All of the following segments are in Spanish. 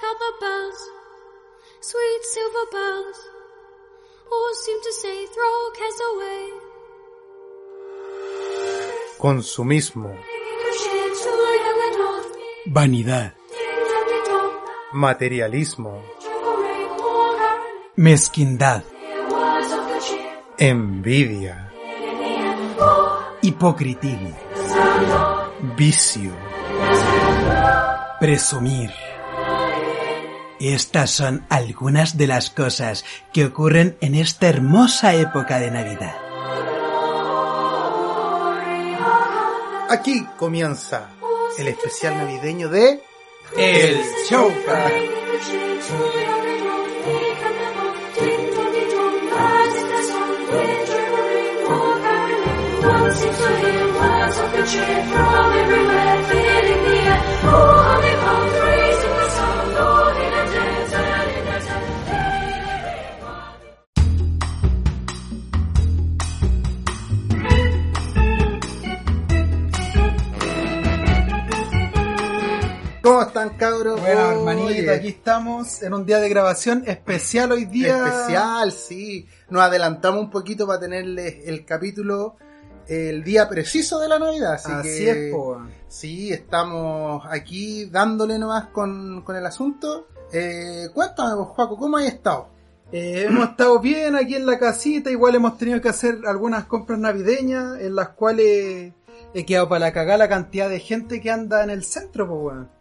The bells, sweet silver bells, all seem to say throw cares away. Consumismo, Vanidad, materialismo, mezquindad, envidia, hipocritismo, vicio, presumir. Estas son algunas de las cosas que ocurren en esta hermosa época de Navidad. Aquí comienza el especial navideño de El Showcast. ¿Cómo están cabros? Bueno, Oye, hermanita, aquí estamos en un día de grabación especial hoy día. Especial, sí. Nos adelantamos un poquito para tenerles el capítulo el día preciso de la Navidad. Así, Así que, es, po. Sí, estamos aquí dándole nomás con, con el asunto. Eh, cuéntame, pues, Juaco, ¿cómo has estado? Eh, hemos estado bien aquí en la casita, igual hemos tenido que hacer algunas compras navideñas en las cuales he quedado para la cagada la cantidad de gente que anda en el centro, pues weón.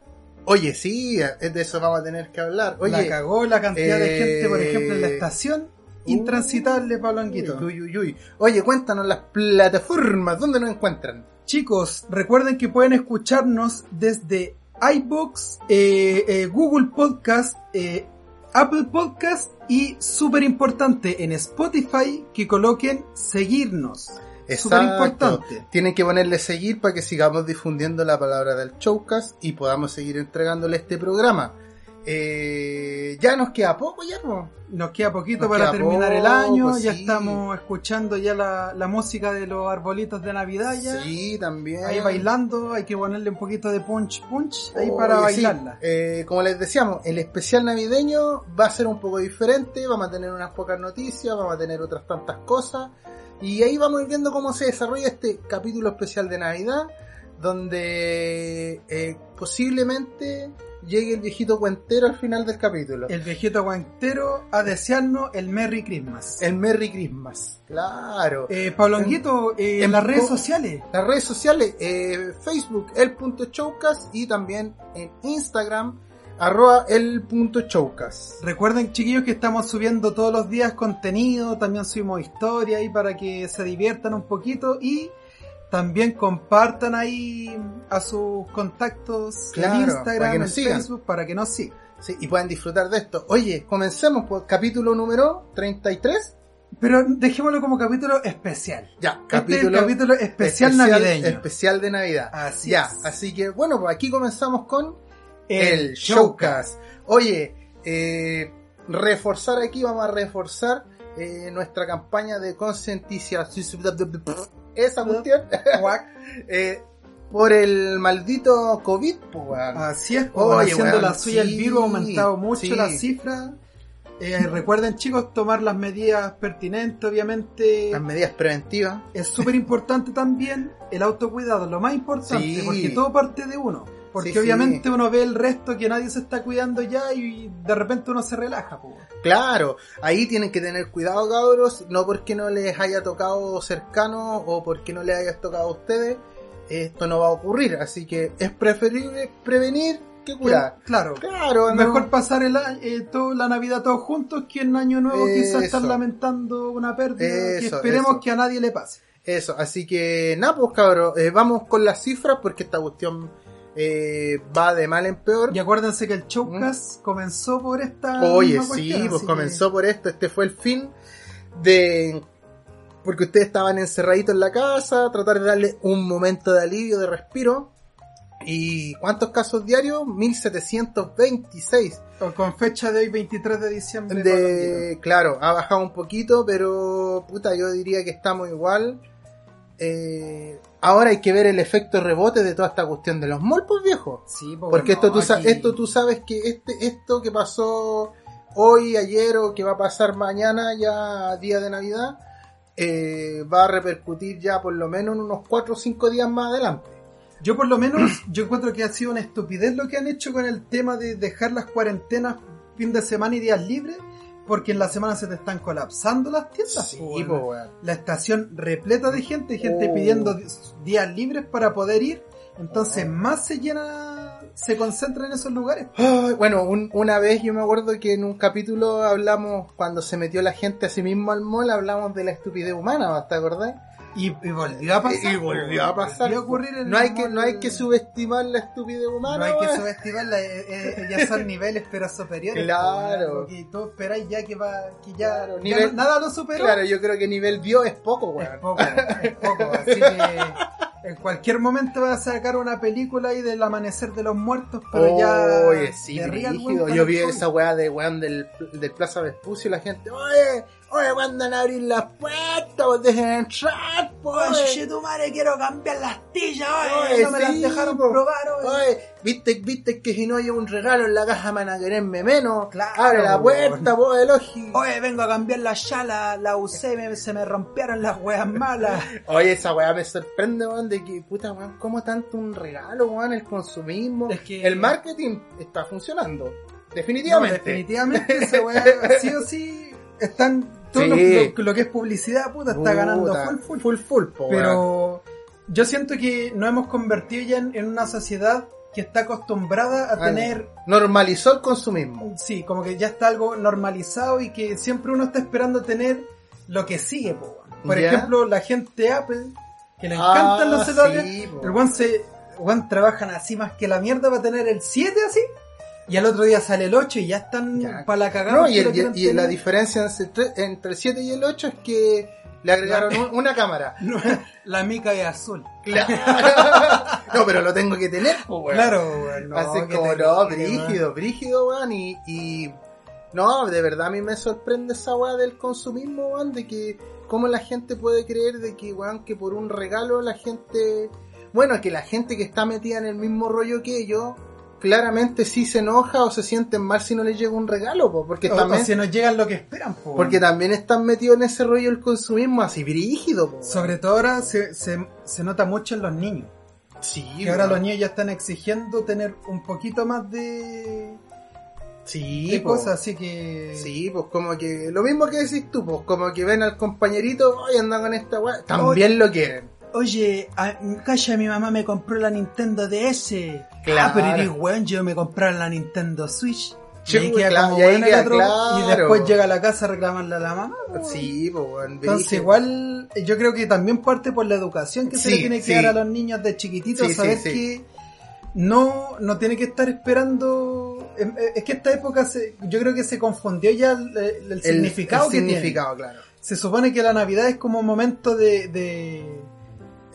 Oye, sí, es de eso vamos a tener que hablar. Oye, la cagó la cantidad de eh, gente, por ejemplo, en la estación, intransitable, Pablo Anguito. Uy, uy, uy. Oye, cuéntanos las plataformas, ¿dónde nos encuentran? Chicos, recuerden que pueden escucharnos desde iBooks, eh, eh, Google Podcast, eh, Apple Podcast y súper importante en Spotify que coloquen seguirnos. Súper importante. Tienen que ponerle seguir para que sigamos difundiendo la palabra del Showcast y podamos seguir entregándole este programa. Eh, ya nos queda poco ya. Nos queda poquito Nos para queda terminar el año, ya sí. estamos escuchando ya la, la música de los arbolitos de Navidad ya. Sí, también. Ahí bailando, hay que ponerle un poquito de punch punch ahí para sí. bailarla. Eh, como les decíamos, el especial navideño va a ser un poco diferente, vamos a tener unas pocas noticias, vamos a tener otras tantas cosas, y ahí vamos a ir viendo cómo se desarrolla este capítulo especial de Navidad, donde eh, posiblemente llegue el viejito cuentero al final del capítulo. El viejito aguantero a desearnos el Merry Christmas. El Merry Christmas. Claro. Eh, Pablo Anguito, eh, en en las redes sociales. Las redes sociales, eh, Facebook, el punto Choucas y también en Instagram, arroba el punto Choucas. Recuerden, chiquillos, que estamos subiendo todos los días contenido, también subimos historia ahí para que se diviertan un poquito y también compartan ahí a sus contactos Claro, en para Instagram, que en sigan. Facebook, para que nos sigan. Sí, y pueden disfrutar de esto. Oye, comencemos por capítulo número 33. Pero dejémoslo como capítulo especial. Ya, Este es el capítulo especial, navideño. Especial de Navidad. Así ya, es. así que bueno, pues aquí comenzamos con el Showcast. Oye, eh, reforzar aquí, vamos a reforzar eh, nuestra campaña de concientización. Esa cuestión. eh, por el maldito COVID, pues. Así es, Oye, como haciendo la suya el sí, virus, ha aumentado mucho sí. la cifra. Eh, recuerden, chicos, tomar las medidas pertinentes, obviamente. Las medidas preventivas. Es súper importante también el autocuidado, lo más importante, Sí. porque todo parte de uno. Porque Sí, sí. obviamente uno ve el resto que nadie se está cuidando ya y de repente uno se relaja. po. Claro, ahí tienen que tener cuidado, cabros, no porque no les haya tocado cercano o porque no les haya tocado a ustedes, esto no va a ocurrir, así que es preferible prevenir que curar. Claro. Claro, no- Mejor pasar el año, eh, todo- la Navidad todos juntos que en Año Nuevo quizás estar Eso. lamentando una pérdida que Eso, esperemos eso. que a nadie le pase. Eso, así que nada, pues cabros, eh, vamos con las cifras porque esta cuestión eh, va de mal en peor. Y acuérdense que el showcast comenzó por esta. Oye, sí, pues comenzó por esto, este fue el fin de... Porque ustedes estaban encerraditos en la casa, tratar de darle un momento de alivio, de respiro. ¿Y cuántos casos diarios? 1726. que- Con fecha de hoy, 23 de diciembre. De, claro, ha bajado un poquito, pero puta, yo diría que estamos igual. Eh, ahora hay que ver el efecto rebote de toda esta cuestión de los molpos, viejo. Sí, Porque esto, tú, aquí- esto tú sabes que este, esto que pasó hoy, ayer o que va a pasar mañana, ya día de Navidad, eh, va a repercutir ya por lo menos en unos 4 o 5 días más adelante. Yo por lo menos, yo encuentro que ha sido una estupidez lo que han hecho con el tema de dejar las cuarentenas fin de semana y días libres, porque en la semana se te están colapsando las tiendas. Sí, po. La estación repleta de gente, gente Oh. pidiendo di- días libres para poder ir, entonces más se llena, se concentra en esos lugares. Bueno, un- una vez yo me acuerdo que en un capítulo hablamos, cuando se metió la gente a sí mismo al mall, hablamos de la estupidez humana, ¿te acordás? Y, y volvió a pasar. Y volvió a pasar. A ocurrir no, hay que, no hay que subestimar la estupidez humana. No hay que subestimarla, eh, eh, ya son niveles pero superiores. Claro. po, porque tú esperáis ya que va, que ya, Claro, nivel- nada lo superó. Claro, yo creo que nivel Dios es poco, Es weón. poco, es poco. Así que en cualquier momento va a sacar una película ahí del amanecer de los muertos, pero ya. Oye, sí, weón, Yo vi esa weá de weón del, del Plaza Vespucio y la gente, oye, oye, ¿cuándo van a abrir las puertas? Pues dejen entrar, pues. Oye, tu madre, quiero cambiar las tillas, oye, Oye, no me las dejaron po. probar, oye. Oye, viste, viste que si no llevo un regalo en la caja van a quererme menos. Claro, Abre la puerta, pues, el oji. Oye, vengo a cambiar la ya, la, usé, me- se me rompieron las weas malas. Oye, esa weá me sorprende, weón, de que, puta, weón, ¿cómo tanto un regalo, weón? El consumismo. Es que- El marketing está funcionando. No, Definitivamente. definitivamente esa wea, sí o sí, están, todo Sí. lo, lo- lo que es publicidad, puta, está Puta, ganando full, full, full, full, po, weón. Pero yo siento que nos hemos convertido ya en, en una sociedad que está acostumbrada a tener, Normalizó el consumismo. sí, como que ya está algo normalizado y que siempre uno está esperando tener lo que sigue, po. Por Ya. ejemplo, la gente Apple, que le Ah, encantan los celulares, sí, el one se, one trabajan así más que la mierda para tener el 7 así, y al otro día sale el 8 y ya están Ya. para la cagada. No, y, el- la diferencia entre, entre el 7 y el 8 es que le agregaron un- una cámara. No, la mica es azul. Claro. no, pero lo tengo que tener, pues, weón. Claro, weón, no, Así como, te- no, brígido, brígido, weón. Y, y, no, de verdad a mí me sorprende esa weá del consumismo, weón, de que cómo la gente puede creer de que, weón, que por un regalo la gente, bueno, que la gente que está metida en el mismo rollo que ellos, claramente sí se enoja o se sienten mal si no les llega un regalo, po, porque O- o también, si nos llegan lo que esperan, po, porque también están metidos en ese rollo del consumismo así brígido, po. Sobre todo ahora se, se, se nota mucho en los niños. sí, Que ahora los niños ya están exigiendo tener un poquito más de, sí, de cosas, así que... Sí, pues como que lo mismo que decís tú, pues como que ven al compañerito, hoy anda con esta weá, también lo quieren. Oye, a, calla, mi mamá me compró la Nintendo DS. Claro. Ah, pero eres weón, yo me compré la Nintendo Switch. Y queda claro, como y ahí weón el queda otro, claro. y después llega a la casa a reclamarle a la mamá. Sí, pues weón, Entonces igual yo creo que también parte por la educación que se le tiene que sí. dar a los niños de chiquititos, Sí, saber que no, no tiene que estar esperando... em, eh, Es que esta época se, yo creo que se confundió ya el, el- el significado el que tiene. claro. Se supone que la Navidad es como un momento de, de,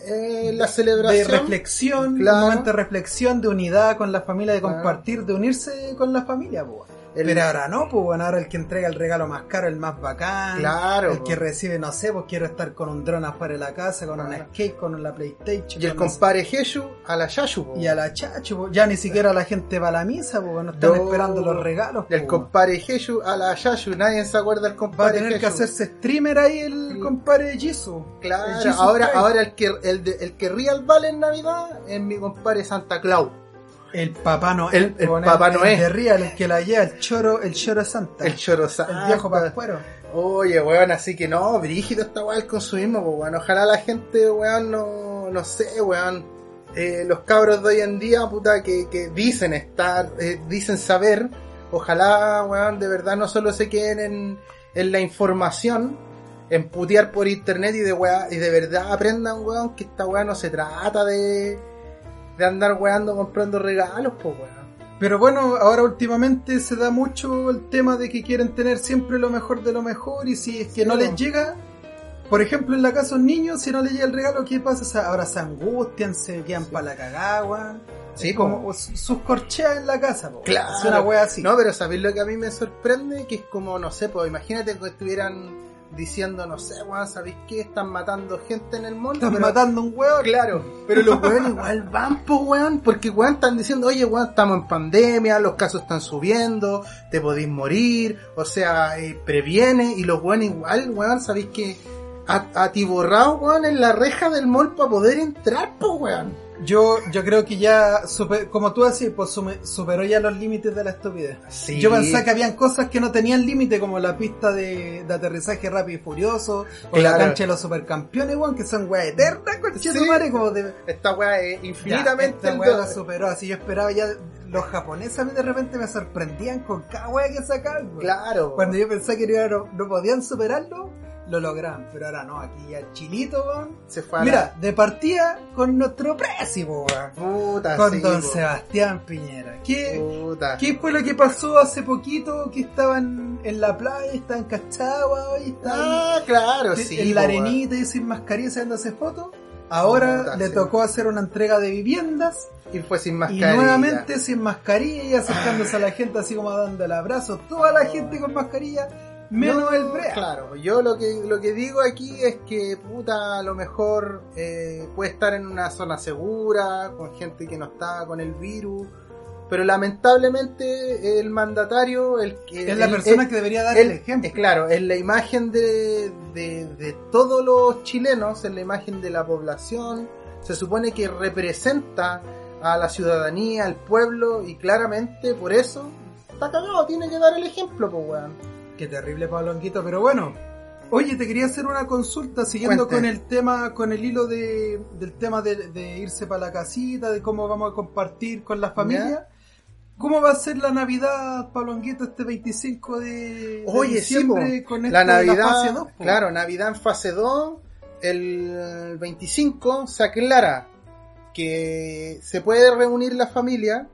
Eh, la de celebración. reflexión, claro. un momento de reflexión, de unidad con la familia, de compartir, de unirse con la familia, pues. El- Pero ahora no, pues bueno, ahora el que entrega el regalo más caro, el más bacán. Claro, El po. que recibe, no sé, pues quiero estar con un dron afuera de la casa, con una Claro. skate, con la PlayStation. Y el compadre Jesús a la Yashu, po. y a la chacho, pues, ya ni siquiera la gente va a la misa, pues no están No. esperando los regalos. Y el pues. compadre Jesús a la Yashu, nadie se acuerda del Va a compadre tener que Jesús. hacerse streamer ahí el Sí. compadre Jisoo. Claro, El ahora, ahora el que el, de- el que real vale en Navidad es mi compadre Santa Claus. El papá Noel. El- el Papá el Noel. de Real, el que la lleva, el choro, el choro santa. El choro Santa. El viejo pascuero. Oye, weón, así que no, brígido esta weá del consumismo, pues weón. Ojalá la gente, weón, no, no sé, weón. eh, los cabros de hoy en día, puta, que, que dicen estar, eh, dicen saber, ojalá, weón, de verdad no solo se queden en, en la información, en putear por internet y de weá, y de verdad aprendan, weón, que esta weá no se trata de, de andar weando comprando regalos, pues weón. Pero bueno, ahora últimamente se da mucho el tema de que quieren tener siempre lo mejor de lo mejor y si es que Sí, no les llega, por ejemplo en la casa de un niño, si no le llega el regalo, ¿qué pasa? O sea, ahora se angustian, se quedan para la cagagua. Sí, Es como sus corcheas en la casa, po. Claro. Es una wea así. No, pero ¿sabéis lo que a mí me sorprende? Que es como, no sé, pues imagínate que estuvieran diciendo, no sé, weón, ¿sabéis qué? Están matando gente en el mall. Están matando un weón. Claro, pero los weones igual van, pues weón, porque weón están diciendo, oye weón, estamos en pandemia, los casos están subiendo, te podéis morir, o sea, eh, previene, y los weones igual, weón, sabéis que a- atiborrado, weón, en la reja del mall para poder entrar, pues weón. Yo, yo creo que ya, super- como tú decís, pues superó ya los límites de la estupidez. Sí. Yo pensaba que habían cosas que no tenían límite, como la pista de, de aterrizaje rápido y furioso, o la cancha de los supercampeones, weón, que son weas eternas, Sí. madre, como de... Esta weá es Ya, infinitamente esta wea la superó, así yo esperaba ya, los japoneses a mí de repente me sorprendían con cada wea que sacaban. Claro. Cuando yo pensaba que no podían superarlo, lo lograban, pero ahora no, aquí ya chilito, weón. se fue a Mira, de partida con nuestro la puta, Con sí, don po. Sebastián Piñera. ¿Qué, Puta. ¿Qué fue lo que pasó hace poquito? Que estaban en la playa, estaban cachados, y estaban Ah, claro, sí. en la po, arenita y sin mascarilla haciéndose fotos. Ahora Puta, le sí. tocó hacer una entrega de viviendas Y fue sin y mascarilla. nuevamente sin mascarilla y acercándose a la gente así como dando el abrazo. Toda la gente con mascarilla, menos Yo, el Brea. Claro, yo lo que lo que digo aquí es que puta, a lo mejor eh, puede estar en una zona segura, con gente que no está con el virus, pero lamentablemente el mandatario, el que Es la persona el- que debería dar el ejemplo. es claro, es la imagen de, de, de todos los chilenos, es la imagen de la población, se supone que representa a la ciudadanía, al pueblo, y claramente por eso está cagado, tiene que dar el ejemplo, pues weón. Qué terrible Pablonquito, pero bueno. Oye, te quería hacer una consulta siguiendo Cuente. con el tema, con el hilo de, del tema de, de irse para la casita, de cómo vamos a compartir con la familia. ¿Cómo va a ser la Navidad, Pablonquito, este 25 de, de Oye, diciembre con esto la Navidad, la fase 2? po? claro, Navidad en fase 2, el 25 se aclara que se puede reunir la familia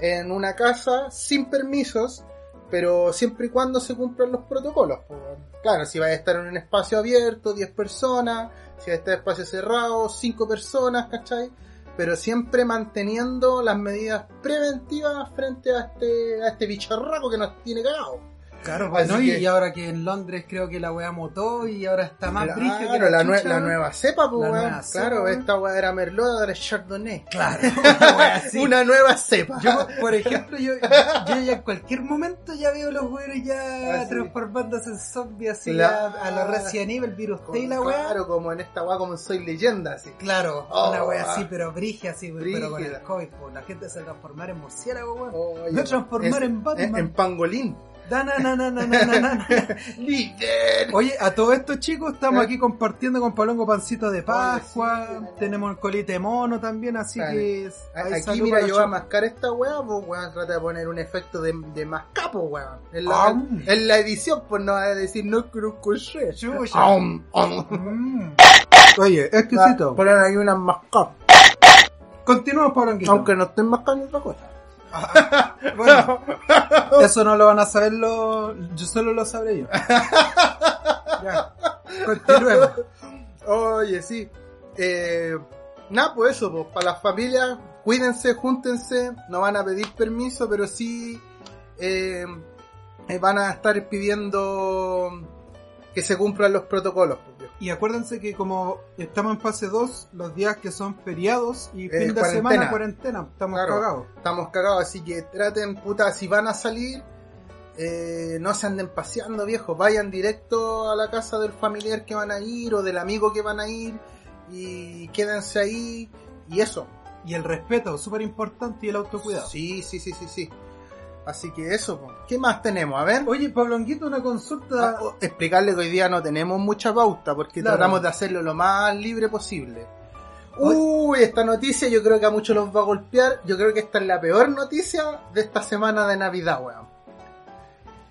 en una casa sin permisos, pero siempre y cuando se cumplan los protocolos. po. Claro, si va a estar en un espacio abierto, 10 personas, si va a estar en espacio cerrado, 5 personas, ¿cachai? Pero siempre manteniendo las medidas preventivas frente a este, a este bicharraco que nos tiene cagado. Claro, Así bueno, y- que- y ahora que en Londres creo que la weá mutó y ahora está más Claro, brígida que la, la, nue- la nueva cepa, pues, weón. Claro, esta weá era Merlot, ahora es Chardonnay. Claro, una weá así. Una nueva cepa. Yo, por ejemplo, yo, yo ya en cualquier momento ya veo los güeyes ya Así. transformándose en zombies así a la Resident Evil, Virus T y la weá. Claro, como en esta weá, como Soy Leyenda, así. Claro, Oh, una ah. así, pero brigia así, güey, pero con el Brígida. COVID, pues, la gente se transformar en murciélago, weón. Oye, Me transformar en Batman. En, pangolín. Oye, a todo esto, chicos, estamos ¿Eh? aquí compartiendo con Palongo pancito de Pascua, tenemos el colite de mono también, así Vale. que... Aquí, mira, yo voy a mascar esta weá, pues weón, trata de poner un efecto de, de mascapo, weón. En la, en la edición, pues no va a decir no. Aum, aum. Mm. Oye, exquisito. Poner ahí una mascap. Continuamos, Palonguito. Aunque no estoy mascando otra cosa. Bueno, eso no lo van a saber los... Yo solo lo sabré yo. Ya, continuemos. Oye, sí. Eh, nada, pues eso, pues, para las familias, cuídense, júntense, no van a pedir permiso, pero sí eh, eh, van a estar pidiendo que se cumplan los protocolos. Y acuérdense que como estamos en fase 2, los días que son feriados y Eh, fin de cuarentena. semana, cuarentena, estamos Claro. cagados. Estamos cagados, así que traten, puta, si van a salir, eh, no se anden paseando, viejo. Vayan directo a la casa del familiar que van a ir o del amigo que van a ir y quédense ahí y eso. Y el respeto, súper importante, y el autocuidado. Sí, sí, sí, sí, sí. Así que eso, po. ¿qué más tenemos? A ver. Oye, Pablonguito, una consulta. Ah, oh, explicarle que hoy día no tenemos mucha pauta porque Claro. tratamos de hacerlo lo más libre posible. Uy, esta noticia yo creo que a muchos los va a golpear. Yo creo que esta es la peor noticia de esta semana de Navidad, weón.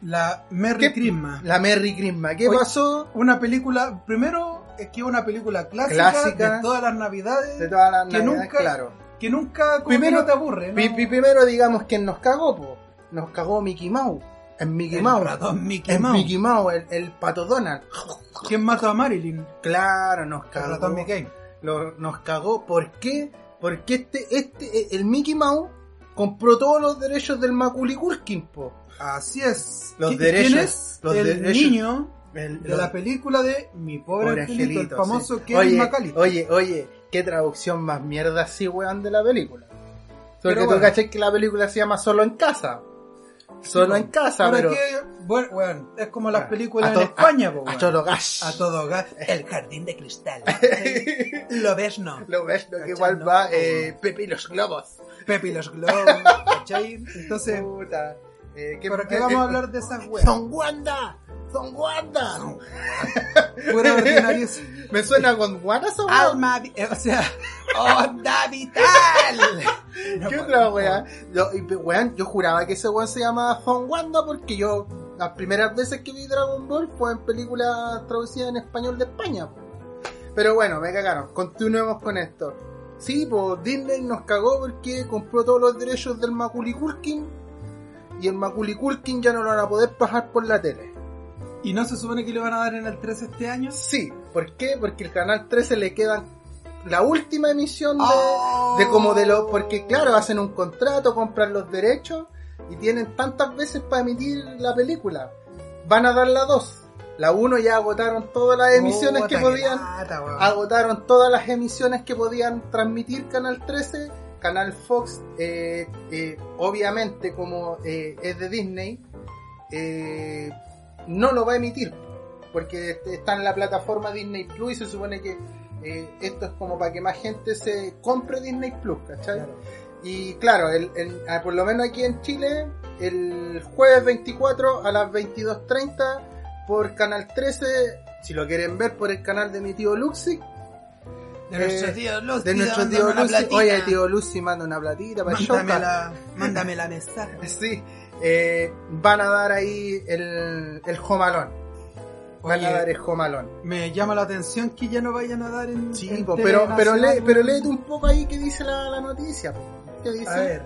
La Merry ¿Qué- Christmas. La Merry Christmas. ¿Qué Oye, pasó? Una película, primero, es que es una película clásica, Clásica. de todas las navidades, De todas las que navidades, nunca- claro. que nunca como Primero- que no te aburre, ¿no? Primero digamos quién nos cagó, po. Nos cagó Mickey Mouse. Es Mickey el Mouse. ratón Mickey Es Mouse. Mickey Mouse, el, el pato Donald. ¿Quién mató a Marilyn? Claro, nos El cagó. ratón Mickey. Lo- nos cagó. ¿Por qué? Porque este, este, el Mickey Mouse compró todos los derechos del Macaulay Culkin, po. Así es. Los ¿Qui- derechos- ¿Quién es los el derechos- niño El- de los- la película de Mi pobre, Pobre angelito, el famoso sí. Kevin oye? Oye, oye, qué traducción más mierda así, weón, de la película. Porque Pero tú bueno. caché que la película se llama Solo en Casa. Solo en casa, pero... que, bueno, bueno, es como las Ah, películas en España, po, A todo gas. A todo gas. El jardín de cristal. Lo ves, no. Lo ves, lo que igual No, va eh, Pepe y los globos. Pepe y los globos, ¿cachai? Entonces, Puta. Eh, ¿qué- ¿por qué eh, vamos eh, a hablar de esas weas? Son Wanda. Son Wanda. Pura ordinaria. Me suena con Wanda esa wea. Alma, o sea, onda vital. No, ¿Qué otra wea? Yo, yo juraba que ese weón se llamaba Son Wanda porque yo las primeras veces que vi Dragon Ball fue en películas traducidas en español de España. Pero bueno, me cagaron. Continuemos con esto. Sí, pues Disney nos cagó porque compró todos los derechos del Macaulay Culkin y el Macaulay Culkin ya no lo van a poder pasar por la tele. ¿Y no se supone que le van a dar en el 13 este año? Sí, ¿por qué? Porque el canal 13 le quedan la última emisión de, Oh. de como de los porque claro hacen un contrato compran los derechos y tienen tantas veces para emitir la película van a dar la 2 la 1 ya agotaron todas las emisiones Puta, que podían agotaron todas las emisiones que podían transmitir Canal 13 Canal Fox eh, eh, obviamente como eh, es de Disney eh, no lo va a emitir porque está en la plataforma Disney Plus y se supone que eh, esto es como para que más gente se compre Disney Plus, ¿cachai? Claro. Y claro, el, el- ah, por lo menos aquí en Chile, el jueves 24 a las 22.30 por Canal 13, si lo quieren ver por el canal de mi tío Luxi, De nuestro eh, tío Lucy, de nuestro dándome tío platita. oye tío Luxi manda una platita para el Mándame la, mándame la mesa. Sí, eh, van a dar ahí el, el jomalón. Van Oye, a dar el jomalón. Me llama la atención que ya no vayan a dar en. Sí, en po, pero, pero, lee, pero léete un poco ahí que dice la, la noticia. po. ¿Qué dice? A ver,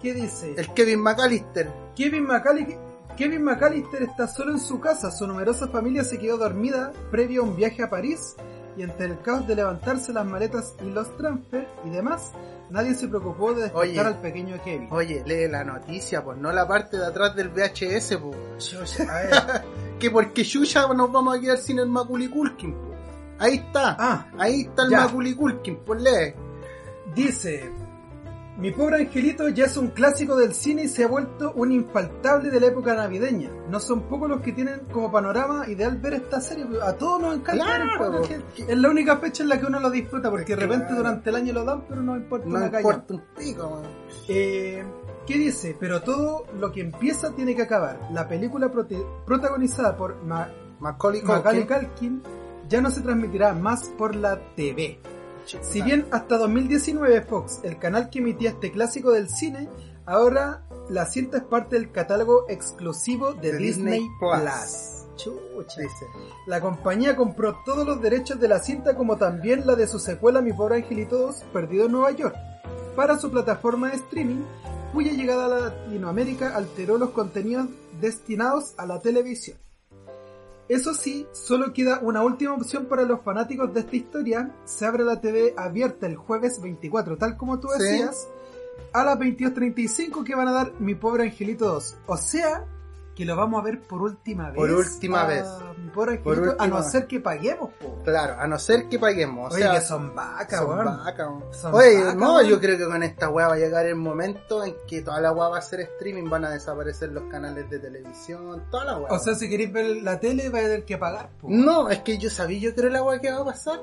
¿qué dice? El Kevin McAllister. Kevin McAllister, Kevin McAllister está solo en su casa. Su numerosa familia se quedó dormida previo a un viaje a París. Y entre el caos de levantarse las maletas y los transfer y demás, nadie se preocupó de despertar Oye. al pequeño Kevin. Oye, lee la noticia, pues no la parte de atrás del VHS, po. A ver. Que porque Yuya nos vamos a quedar sin el Macaulay Culkin, po. Ahí está. Ah, Ahí está el ya. Macaulay Culkin, pues lee. Dice, mi pobre angelito ya es un clásico del cine y se ha vuelto un infaltable de la época navideña. No son pocos los que tienen como panorama ideal ver esta serie. A todos nos encanta ver el Claro, Pobre po. Ángel. Es la única fecha en la que uno lo disfruta porque de repente Claro. durante el año lo dan pero no importa No una importa un pico. Eh, ¿Qué dice? Pero todo lo que empieza tiene que acabar. La película protagonizada por Ma- Macaulay Macaulay Culkin. Culkin ya no se transmitirá más por la TV. Si bien hasta 2019 Fox, el canal que emitía este clásico del cine, ahora la cinta es parte del catálogo exclusivo de, De Disney, Disney Plus. Plus. Chucha. Dice. La compañía compró todos los derechos de la cinta como también la de su secuela Mi pobre angelito 2, Perdido en Nueva York, para su plataforma de streaming, cuya llegada a Latinoamérica alteró los contenidos destinados a la televisión. Eso sí, solo queda una última opción para los fanáticos de esta historia. Se abre la TV abierta el jueves 24, tal como tú Sí. decías, a las 22.35 que van a dar Mi Pobre Angelito 2. O sea, que lo vamos a ver por última vez. Por última a vez. Por Angelito, a no ser que paguemos, po. Claro, a no ser que paguemos. O Oye, sea, que son vacas, son weón. Son Oye, no, yo creo que con esta weá va a llegar el momento en que toda la weá va a ser streaming, van a desaparecer los canales de televisión, toda la weá. O sea, si queréis ver la tele, vais a tener que pagar, po. no, es que yo sabía, yo creo la weá que va a pasar.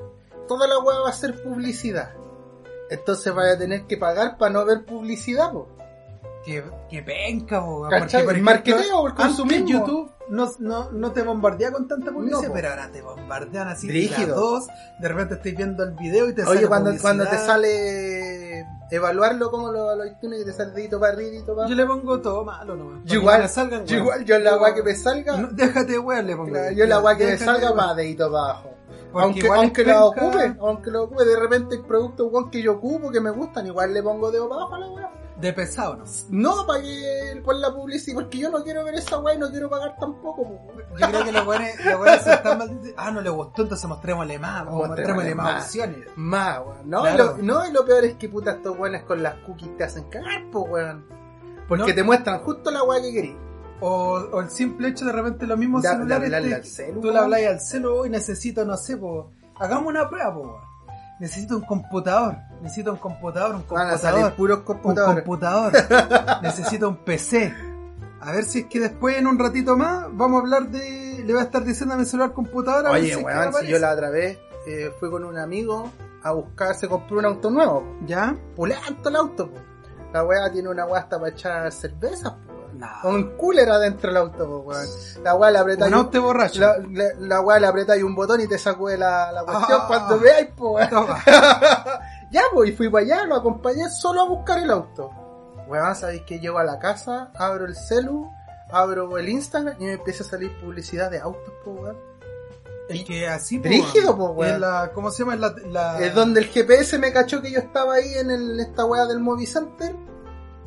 Toda la weá va a ser publicidad. Entonces vaya a tener que pagar para no ver publicidad, po. Que, que penca, po, weón. ¿Cachai? por El marketeo, el consumismo. YouTube no, no, no te bombardea con tanta publicidad, No, pero ahora te bombardean así Brígido. las dos. De repente estoy viendo el video y te Oye, sale cuando, publicidad. cuando te sale evaluarlo como lo, lo y te sale dedito para arriba, dedito para Yo le pongo todo malo nomás. Yo igual, me salgan, yo igual, yo la weá que me salga, No, déjate, weón, le pongo. Claro, yo la weá que me salga va dedito para abajo. Porque aunque, aunque lo ocupe, aunque lo ocupe, de repente hay productos weón, que yo ocupo, que me gustan, igual le pongo dedo para abajo a la weá. De pesado, ¿no? No, que por la publicidad, porque yo no quiero ver esa weá y no quiero pagar tampoco. po. Yo creo que los buenos se están mal. Ah, no le gustó, entonces mostrémosle más, Mostrémosle más más. opciones. Más, weón. No, Claro. y lo, no, y lo peor es que puta estos weones con las cookies te hacen cagar, po, weón. Porque No. te muestran justo la weá que querís. O, o el simple hecho de repente los mismos De- de celulares. hablarle te- al celu, tú le hablas al celu y necesito, no sé, po, hagamos una prueba, po. Necesito un computador, necesito un computador, un Van a salir computador, puros un computadores. computador, necesito un PC. A ver si es que después en un ratito más vamos a hablar de. Le voy a estar diciendo a mi celular computador. a ver Oye, si weón, si yo la otra vez eh, fui con un amigo a buscar, se compró un auto nuevo. ¿Ya? Pulento el auto, po. La weá tiene una weá hasta para echar cervezas, po. No. Un cooler adentro del auto, po, weón. La weá le apretáis Un auto borracho. la, la, la weá le apretáis un botón y te sacude la, la cuestión Ah. cuando veáis, po, weón. Ya, pues, y fui para allá, lo acompañé solo a buscar el auto. Weón, sabéis que llego a la casa, abro el celu, abro el Instagram y me empieza a salir publicidad de autos, po, weón. Es que así, weón. po, weón. La- ¿Cómo se llama? Es la, la- Es donde el GPS me cachó que yo estaba ahí en el, esta weá del Movicenter.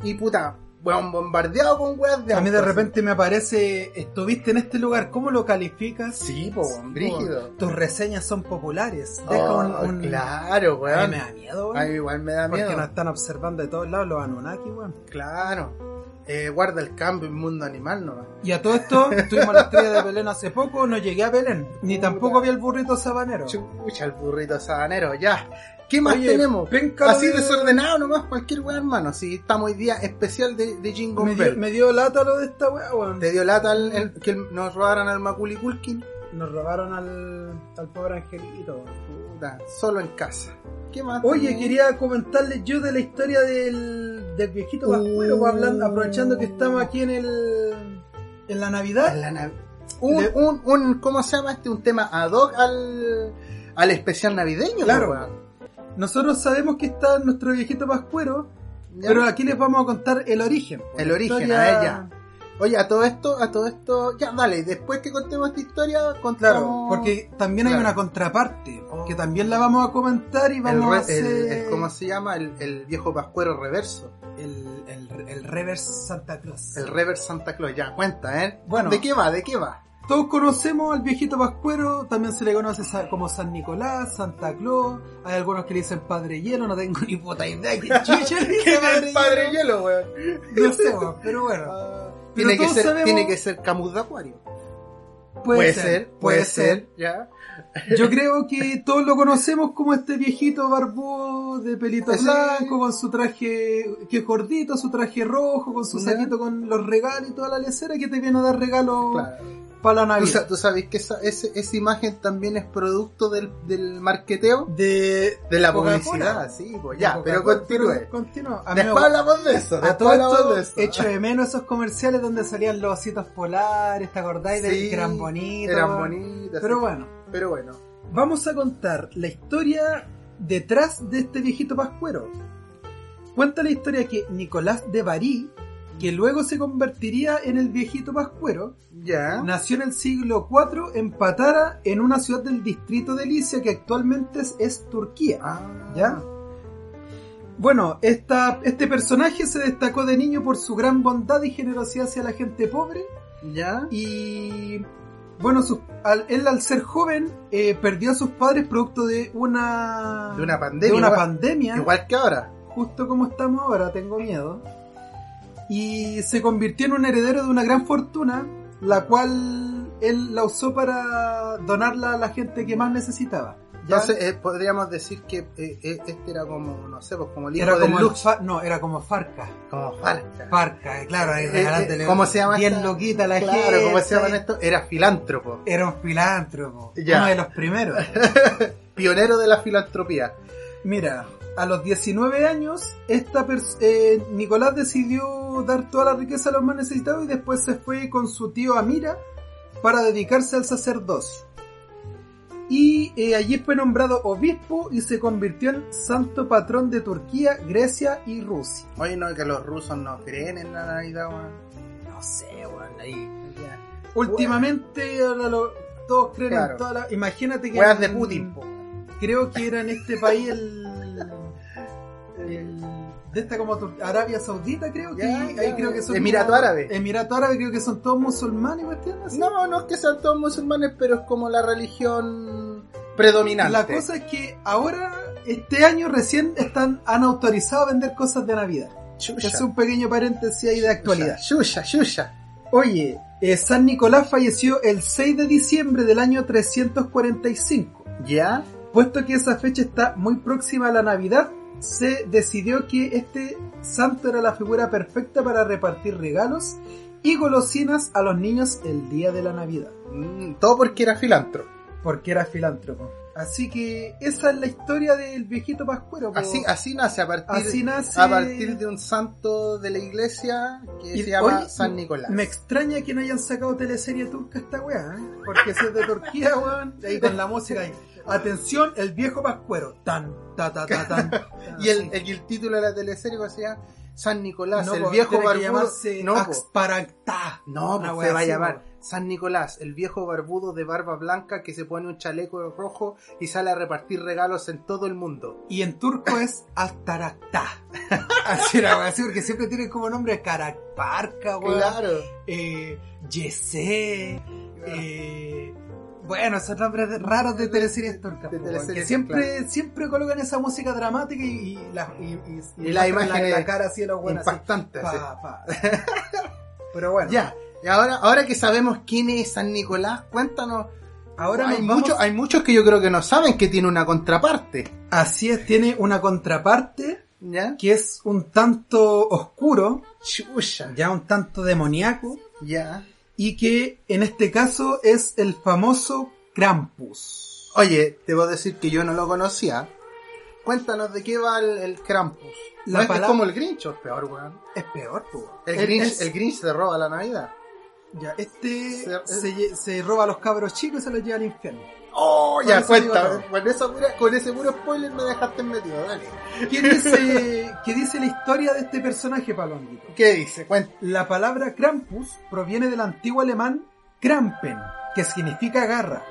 Y puta, weón, bombardeado con weas de A mí de repente me aparece, estuviste en este lugar, ¿cómo lo calificas? Sí, po, weón, brígido. Tus reseñas son populares. Deja Oh, un, un- Claro, A mí weón. me da miedo, weón. A mí igual me da Porque miedo. nos están observando de todos lados los Anunnaki, weón. Claro. Eh, guarda el cambio en mundo animal nomás. Y a todo esto, tuvimos la estrella de Belén hace poco, no llegué a Belén. Ni tampoco vi el burrito sabanero. Chucha, el burrito sabanero, ya. ¿Qué más Oye, tenemos? Así de- desordenado nomás, cualquier weá, hermano. Si estamos hoy día especial de, de Jingle Me dio, Bell. me dio lata lo de esta weá, weón. Te dio lata el- el- que nos robaran al Maculi Culkin. Nos robaron al, al pobre angelito. Puta, solo en casa. ¿Qué más? Oye, tenemos? quería comentarles yo de la historia del, del viejito Pascuero, Uh. pues, hablando, aprovechando que estamos aquí en el en la Navidad. En la nav- un, un, un, ¿cómo se llama este? Un tema ad hoc al, al especial navideño, Claro. weón. Nosotros sabemos que está nuestro viejito Pascuero, Ya. pero aquí les vamos a contar el origen. pues, El origen, historia- a ella. Oye, a todo esto, a todo esto, ya, dale, después que contemos esta historia, contamos... Claro, porque también hay Claro. una contraparte, Oh. que también la vamos a comentar y el, vamos re- a hacer el- el- ¿cómo se llama? El, el viejo pascuero reverso. el, el, el reverse Santa Claus. El reverse Santa Claus, ya, cuenta, ¿eh? Bueno. ¿De qué va? ¿De qué va? Todos conocemos al viejito Pascuero, también se le conoce como San Nicolás, Santa Claus, hay algunos que le dicen Padre Hielo, no tengo ni puta idea qué chucha le dice el padre hielo, weón. No sé, weón, pero bueno. Ah, Pero tiene, que ser, sabemos- tiene que ser Camus de Acuario. Puede, puede ser, ya. Yo creo que todos lo conocemos como este viejito barbudo de pelito Sí. blanco, con su traje que es gordito, su traje rojo, con su Ya. saquito con los regalos y toda la lecera que te viene a dar regalos Claro. Para la ¿Tú, Navidad. tú sabes que esa, ese- esa imagen también es producto del, del marqueteo? De, De la publicidad, sí, pues ya, pero continúe. Continúa. A mí me Después hablamos de eso, A después todo hablamos esto, de eso. echo de menos esos comerciales donde salían los ositos polares, ¿te acordáis? de que eran bonitos. Eran bonitas. Pero sí. bueno, Pero bueno. vamos a contar la historia detrás de este viejito pascuero. Cuenta la historia que Nicolás de Bari, que luego se convertiría en el viejito pascuero, Ya. nació en el siglo IV en Patara, en una ciudad del distrito de Licia que actualmente es, es Turquía. Ah, ¿Ya? Bueno, esta, este personaje se destacó de niño por su gran bondad y generosidad hacia la gente pobre Ya. y bueno, al- él al ser joven eh, perdió a sus padres producto de una De una pandemia, de una igual- pandemia, Igual que ahora. justo como estamos ahora, tengo miedo, y se convirtió en un heredero de una gran fortuna, la cual él la usó para donarla a la gente que más necesitaba. ¿ya? Entonces, eh, podríamos decir que eh, eh, este era como, no sé, pues como el hijo era del como Lux. No, era como Farca. Como Farca. Farca, claro, ahí regalándole ¿cómo se llama 10 esta? loquitas a la Claro, gente. ¿cómo se llaman estos? Era filántropo. Era un filántropo, Ya. uno de los primeros. Pionero de la filantropía. Mira, a los 19 años, esta eh, Nicolás decidió dar toda la riqueza a los más necesitados y después se fue con su tío Amira para dedicarse al sacerdocio. Y eh, allí fue nombrado obispo y se convirtió en santo patrón de Turquía, Grecia y Rusia. Oye, no, que los rusos no creen en la Navidad, weón. No sé, weón, ahí. Últimamente, ahora lo- todos creen Claro. en toda la... Imagínate que... Weas de Putin, po. Creo que era en este país el... el- de esta como Arabia Saudita creo que Ya, ahí creo que son Emirato Árabe. Emirato Árabe creo que son todos musulmanes ¿cuestiones? No, no es que sean todos musulmanes, pero es como la religión predominante. La cosa es que ahora, este año recién están, han autorizado a vender cosas de Navidad. Es un pequeño paréntesis ahí de actualidad. Yuya, yuya. Oye, eh, San Nicolás falleció el 6 de diciembre del año 345. ¿Ya? Puesto que esa fecha está muy próxima a la Navidad, se decidió que este santo era la figura perfecta para repartir regalos y golosinas a los niños el día de la Navidad. Mm, todo porque era filantro. Porque era filántropo. Así que esa es la historia del viejito Pascuero. Así, así nace a partir, Así nace. a partir de un santo de la iglesia que Y se llama hoy San Nicolás. Me extraña que no hayan sacado teleserie turca esta weá, ¿eh? Porque si es de Turquía, weón, ahí con la música ahí. Atención, el viejo Pascuero. Tan, ta, ta, ta, tan. Y el, el, el título de la teleserie ¿cómo se llama San Nicolás, No, el po, viejo tiene que barbudo. no. Axparactá. no po, wea se va a llamar po. San Nicolás, el viejo barbudo de barba blanca que se pone un chaleco rojo y sale a repartir regalos en todo el mundo. Y en turco es Altarakta. Así era, así porque siempre tiene como nombre Karakparka, weón. Eh, Yesé. Eh, bueno, esos nombres de- raros de teleseries turcas. De po, teleseries, que siempre, siempre colocan esa música dramática y, y, la, y, y- Y la imagen la, es cara así de los buenos. Impactante. así. Pa, pa. Pero bueno, Ya, y ahora, ahora que sabemos quién es San Nicolás, cuéntanos. ahora hay, vamos- muchos, hay muchos que yo creo que no saben que tiene una contraparte. Así es, tiene una contraparte ¿Ya? que es un tanto oscuro, Chucha. ya un tanto demoníaco, Ya. Y que en este caso es el famoso Krampus. Oye, te voy a decir que yo no lo conocía. Cuéntanos de qué va el, el Krampus. La ¿No es, palabra- es como el Grinch o es peor, weón? Es peor, po. El Grinch, es- el Grinch se roba la Navidad. Ya, este Se- se roba a los cabros chicos y se los lleva al infierno. Oh, ya cuenta. Con, esa pura- con ese puro spoiler me dejaste metido, dale. ¿Qué dice, qué dice la historia de este personaje, Palomito? ¿Qué dice? Cuenta. La palabra Krampus proviene del antiguo alemán Krampen, que significa garra.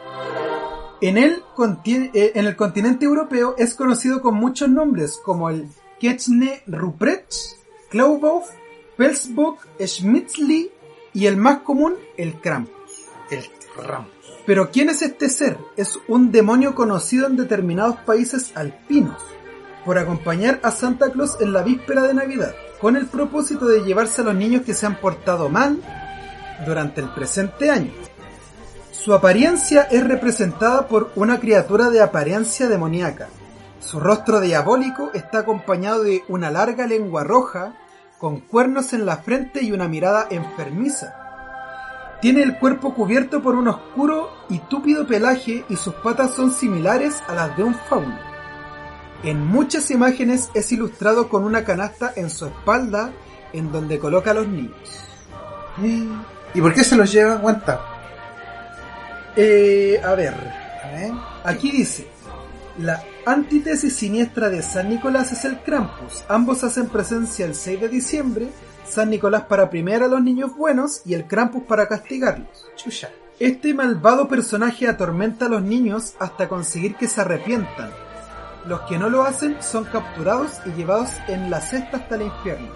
En el, eh, en el continente europeo es conocido con muchos nombres, como el Ketchne Ruprecht, Klaubauf, Pelsbock, Schmitzli y el más común, el Krampus. El Krampus. Pero ¿quién es este ser? Es un demonio conocido en determinados países alpinos por acompañar a Santa Claus en la víspera de Navidad, con el propósito de llevarse a los niños que se han portado mal durante el presente año. Su apariencia es representada por una criatura de apariencia demoníaca. Su rostro diabólico está acompañado de una larga lengua roja, con cuernos en la frente y una mirada enfermiza. Tiene el cuerpo cubierto por un oscuro y túpido pelaje y sus patas son similares a las de un fauno. En muchas imágenes es ilustrado con una canasta en su espalda en donde coloca a los niños. ¿Y por qué se los lleva? Cuenta. Eh, a ver, A ver. aquí dice, la antítesis siniestra de San Nicolás es el Krampus. Ambos hacen presencia el 6 de diciembre, San Nicolás para premiar a los niños buenos y el Krampus para castigarlos. Chucha. Este malvado personaje atormenta a los niños hasta conseguir que se arrepientan. Los que no lo hacen son capturados y llevados en la cesta hasta el infierno.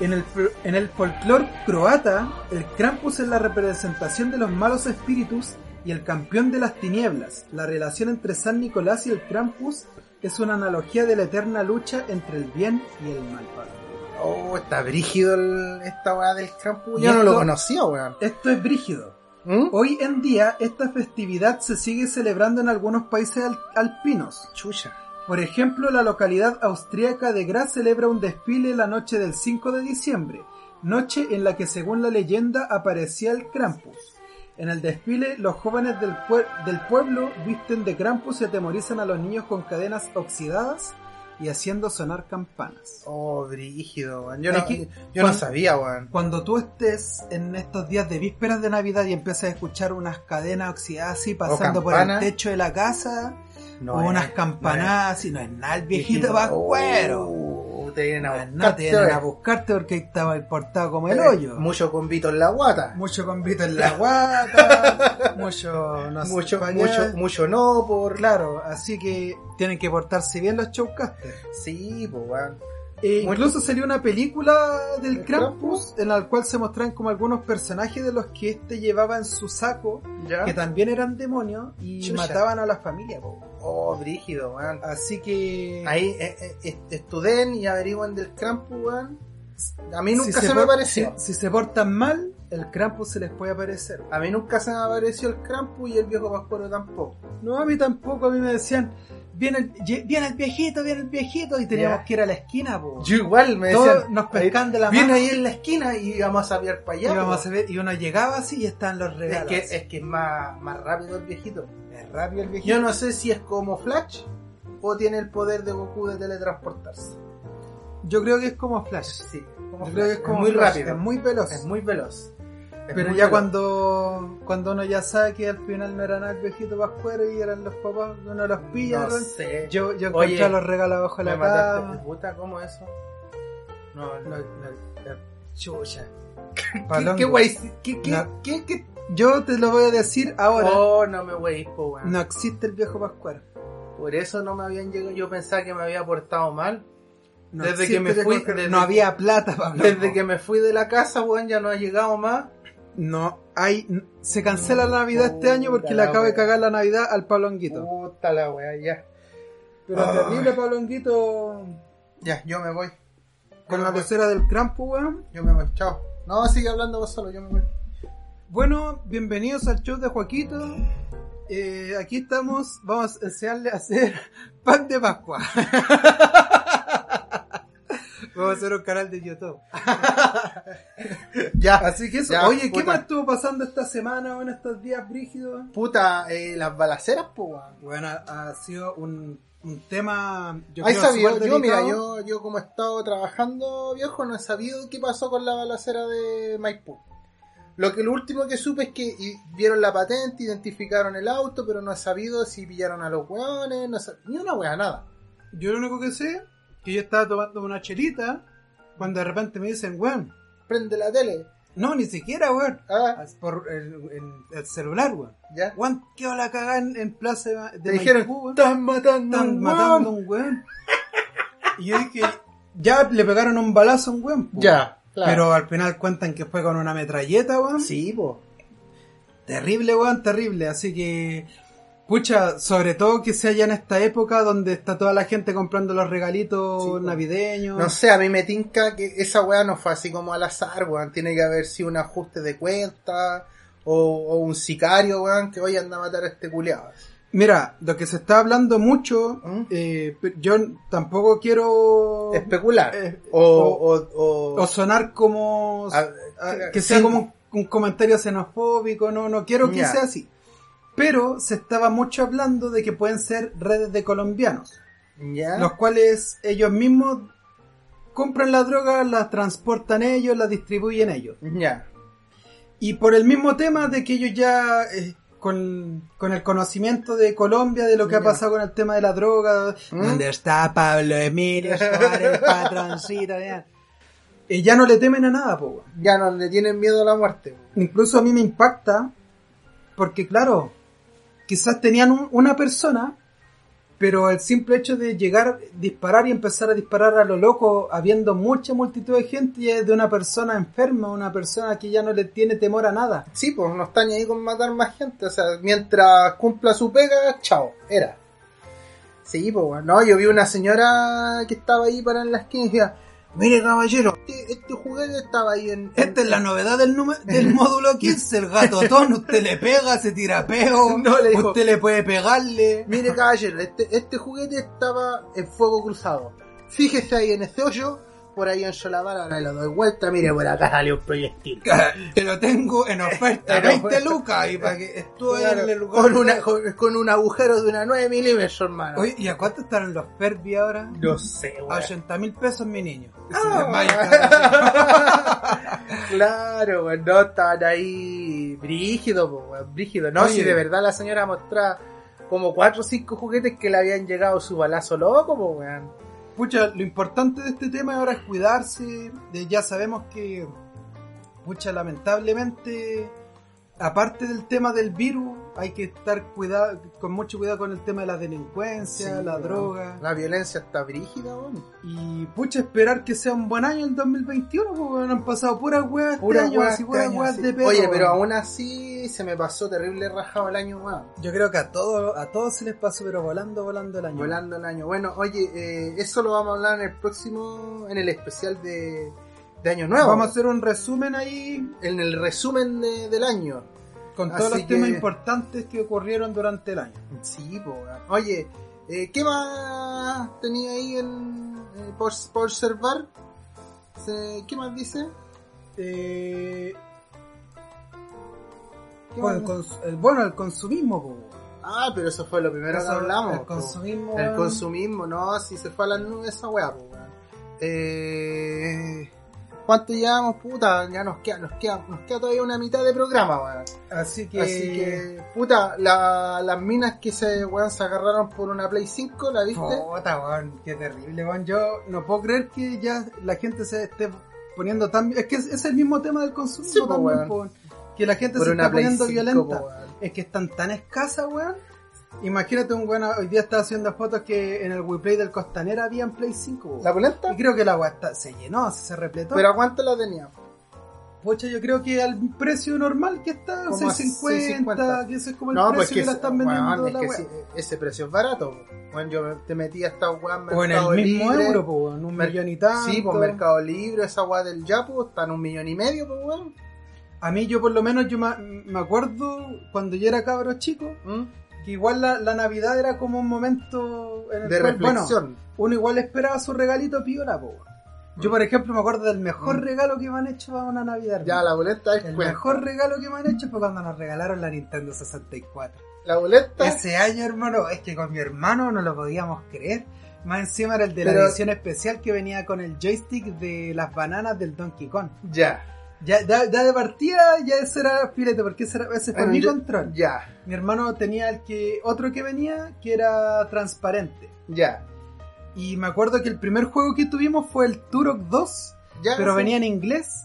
En el, en el folclore croata, el Krampus es la representación de los malos espíritus y el campeón de las tinieblas. La relación entre San Nicolás y el Krampus es una analogía de la eterna lucha entre el bien y el mal. Oh, está brígido el- esta weá del Krampus. ¿Y Yo no lo conocía, weón. Esto es brígido. ¿Mm? Hoy en día esta festividad se sigue celebrando en algunos países al- alpinos. Chucha. Por ejemplo, la localidad austríaca de Graz celebra un desfile la noche del 5 de diciembre, noche en la que según la leyenda aparecía el Krampus. En el desfile, los jóvenes del, pue- del pueblo visten de Krampus y atemorizan a los niños con cadenas oxidadas y haciendo sonar campanas. Oh, brígido, weón. Yo, no, yo no cuan- sabía, weón. Cuando tú estés en estos días de vísperas de Navidad y empiezas a escuchar unas cadenas oxidadas así pasando por el techo de la casa, No o es, unas no campanadas, y no es nada el viejito Viejito. Pascuero. Te vienen a buscar. No te vienen a buscarte porque estaba importado como el Eh, hoyo. Mucho convito en la guata. Mucho convito en la guata, mucho no sé mucho, mucho, mucho no por. Claro, así que tienen que portarse bien los showcasters. Sí, pues weón. E incluso salió una película del ¿El Krampus en la cual se mostraban como algunos personajes de los que este llevaba en su saco, Ya. que también eran demonios y Chucha. mataban a la familia. po. Oh, brígido, weón. Así que Ahí eh, eh, estudien y averigüen del Krampus, weón. A mí nunca si se, me apareció. Si, si se portan mal, el Krampus se les puede aparecer. A mí nunca se me apareció el Krampus y el viejo Pascuero tampoco. No, a mí tampoco, a mí me decían, viene el, viene el viejito, viene el viejito, y teníamos que ir a la esquina, po. Yo igual me Todos decían. nos pescan de la Viene mano. ahí en la esquina y íbamos a saber para allá. Íbamos po. a ver, y uno llegaba así y estaban los es regalos. que, es que es más, más rápido el viejito. Es rápido el viejito. Yo no sé si es como Flash o tiene el poder de Goku de teletransportarse. Yo creo que es como Flash. Sí, como Yo Flash. creo que es como muy Flash, rápido. Es muy veloz. Es muy veloz. Es Pero ya cuando cuando uno ya sabe que al final no era nada el viejito pascuero y eran los papás, uno los pilla. No ¿no? sé. Yo, yo Oye, encontré los regalos abajo de Me la cama. Puta, ¿cómo eso? No, no. la chucha. ¿Qué, qué? ¿Qué, qué, No. qué, qué? Yo te lo voy a decir ahora. Oh, no me wey, po, weón. No existe el viejo pascuero. Por eso no me habían llegado. Yo pensaba que me había portado mal. No Desde que me fui- desde no había plata, Pablo. Desde que me fui de la casa, weón, ya no ha llegado más. No hay. Se cancela la Navidad este año porque le la acabo de wea. cagar la Navidad al Pablonguito. Puta la weá, ya. Pero terrible Pablonguito Ya, yo me voy. con Yo la tercera del Krampus, weón. Yo me voy, chao. No, sigue hablando vos solo, yo me voy. Bueno, bienvenidos al show de Joaquito. Eh, aquí estamos, vamos a enseñarle a hacer pan de Pascua. vamos a hacer un canal de YouTube. Ya. Así que eso, Ya, oye, ¿qué más estuvo pasando esta semana o en estos días brígidos? Puta, eh, las balaceras, pues, weón. Bueno, ha sido un, un tema, yo sabido, súper yo mira, yo, yo como he estado trabajando, viejo, no he sabido qué pasó con la balacera de Maipú. Lo que lo último que supe es que y- vieron la patente, identificaron el auto, pero no he sabido si pillaron a los weones, no sé, ni una wea, nada. Yo lo único que sé, que yo estaba tomando una chelita, cuando de repente me dicen, weón, Prende la tele. no, ni siquiera, weón, Ah, por el, el- el celular, weón. ya. Juan, ¿qué la cagada en, en plaza de, Te dijeron, Maipú, weón? están matando a Están un matando a weón". un weón. Y yo dije, ya le pegaron un balazo a un weón. po. Ya, claro. Pero al final cuentan que fue con una metralleta, weón. Sí, po. Terrible, weón, terrible. Así que, pucha, sobre todo que sea ya en esta época donde está toda la gente comprando los regalitos Sí, navideños. No sé, a mí me tinca que esa weá no fue así como al azar, weón. Tiene que haber sido un ajuste de cuenta o, o un sicario, weón, que hoy anda a matar a este culiado. Mira, lo que se está hablando mucho, ¿Mm? eh, yo tampoco quiero Especular. Eh, o, o, sonar como a- a- que sea como un, comentario xenofóbico, no, no quiero que sea así. Pero se estaba mucho hablando de que pueden ser redes de colombianos, ¿Ya? los cuales ellos mismos compran la droga, la transportan ellos, la distribuyen ellos. Ya. Y por el mismo tema de que ellos ya, eh, con, con el conocimiento de Colombia, de lo que ha pasado con el tema de la droga, ¿Mm? ¿dónde está Pablo Emilio el patroncito? Ya, Eh, ya no le temen a nada, po. Ya no le tienen miedo a la muerte. Incluso a mí me impacta, porque claro, quizás tenían un- una persona, pero el simple hecho de llegar, disparar y empezar a disparar a lo loco, habiendo mucha multitud de gente, y es de una persona enferma, una persona que ya no le tiene temor a nada. Sí, pues no está ni ahí con matar más gente. O sea, mientras cumpla su pega, chao, era. Sí, pues. No, yo vi una señora que estaba ahí para en la esquina y decía, mire caballero, este, este juguete estaba ahí en... Esta es la novedad del, número, del módulo 15, el gatotón, usted le pega, se tira peo, No, le dijo- usted le puede pegarle. Mire caballero, este, este juguete estaba en fuego cruzado. Fíjese ahí en ese hoyo, por ahí en Solamar, ahora le doy vuelta, mire por acá sale un proyectil. Te lo tengo en oferta, En 20 oferta. lucas, y para que estuve Claro, en el lugar. con, una, con, con un agujero de una 9 milímetros, hermano. Oye, ¿y a cuánto están los Ferbi ahora? no sé, A weón. 80 mil pesos, mi niño. Rato. claro, weón, no, estaban ahí brígido, weón, brígido. No, Oye. si de verdad la señora mostraba como cuatro o cinco juguetes que le habían llegado su balazo loco, po, weón. Pucha, lo importante de este tema ahora es cuidarse. De, ya sabemos que, pucha, lamentablemente, aparte del tema del virus, hay que estar cuidado, con mucho cuidado con el tema de la delincuencia, Sí, la droga. La violencia está brígida, weón. Y pucha, esperar que sea un buen año el 2021, porque han pasado puras weas este Puras este puras sí. de pedo. Oye, pero aún así se me pasó terrible rajado el año, weón. Yo creo que a todos, a todos se les pasó, pero volando, volando el año. Volando el año. Bueno, oye, eh, eso lo vamos a hablar en el próximo, en el especial de, de Año Nuevo. Vamos a hacer un resumen ahí En el resumen de- del año. Con todos Así los temas importantes que ocurrieron durante el año. Sí, po, weón. Oye, eh, ¿qué más tenía ahí en, eh, por, por observar? Se- ¿Qué más dice? Eh, ¿Qué bueno, el, cons- el- bueno, el consumismo, po. Ah, pero eso fue lo primero Eso, que hablamos. El po. consumismo. El weón. consumismo, no, si se fue a las nubes esa weá, pues weón. Eh, ¿Cuánto llevamos, puta? Ya nos queda, nos queda, nos queda todavía una mitad de programa, weón. Así que. Así que, puta, la- las minas que se, weón, se agarraron por una Play 5, ¿la viste? Puta, weón, qué terrible, weón. Yo no puedo creer que ya la gente se esté poniendo tan... Es que es, es el mismo tema del consumismo Sí, también, weón. po, weón. Que la gente por se está Play poniendo 5, violenta. po. Es que están tan escasas, weón. Imagínate un weón, hoy día estaba haciendo fotos que en el WePlay del Costanera había en Play 5, weón. ¿La polenta? Y creo que la weá está- se llenó, se repletó. ¿Pero a cuánto la tenía? Pucha, yo creo que al precio normal que está, Como a 650, 650. que ese es como el No, pues precio que, que, la están vendiendo es la que sí, ese precio es barato. Bueno, yo te metí a esta weá en O en el Mercado mismo Libre. euro, po, weón, un millón y tanto. Sí, pues Mercado Libre, esa weá del Yapo, está en un millón y medio, pues weón. A mí yo por lo menos yo me acuerdo cuando yo era cabro chico, ¿Mm? Que igual la, la Navidad era como un momento en el De cual, bueno, reflexión. uno igual esperaba su regalito piola, po. Yo por ejemplo me acuerdo del mejor Mm. regalo que me han hecho para una Navidad. ya, la boleta es El cuenta. mejor regalo que me han hecho fue cuando nos regalaron la Nintendo 64. La boleta. Ese año, hermano, es que con mi hermano no lo podíamos creer. Más encima era el de la edición especial que venía con el joystick de las bananas del Donkey Kong. Ya. Ya, ya, ya de partida, ya ese era filete, porque ese, era, ese fue Bueno, mi yo- control. Ya. Mi hermano tenía el que otro que venía que era transparente. Ya. Y me acuerdo que el primer juego que tuvimos fue el Turok 2, Ya. pero sí. venía en inglés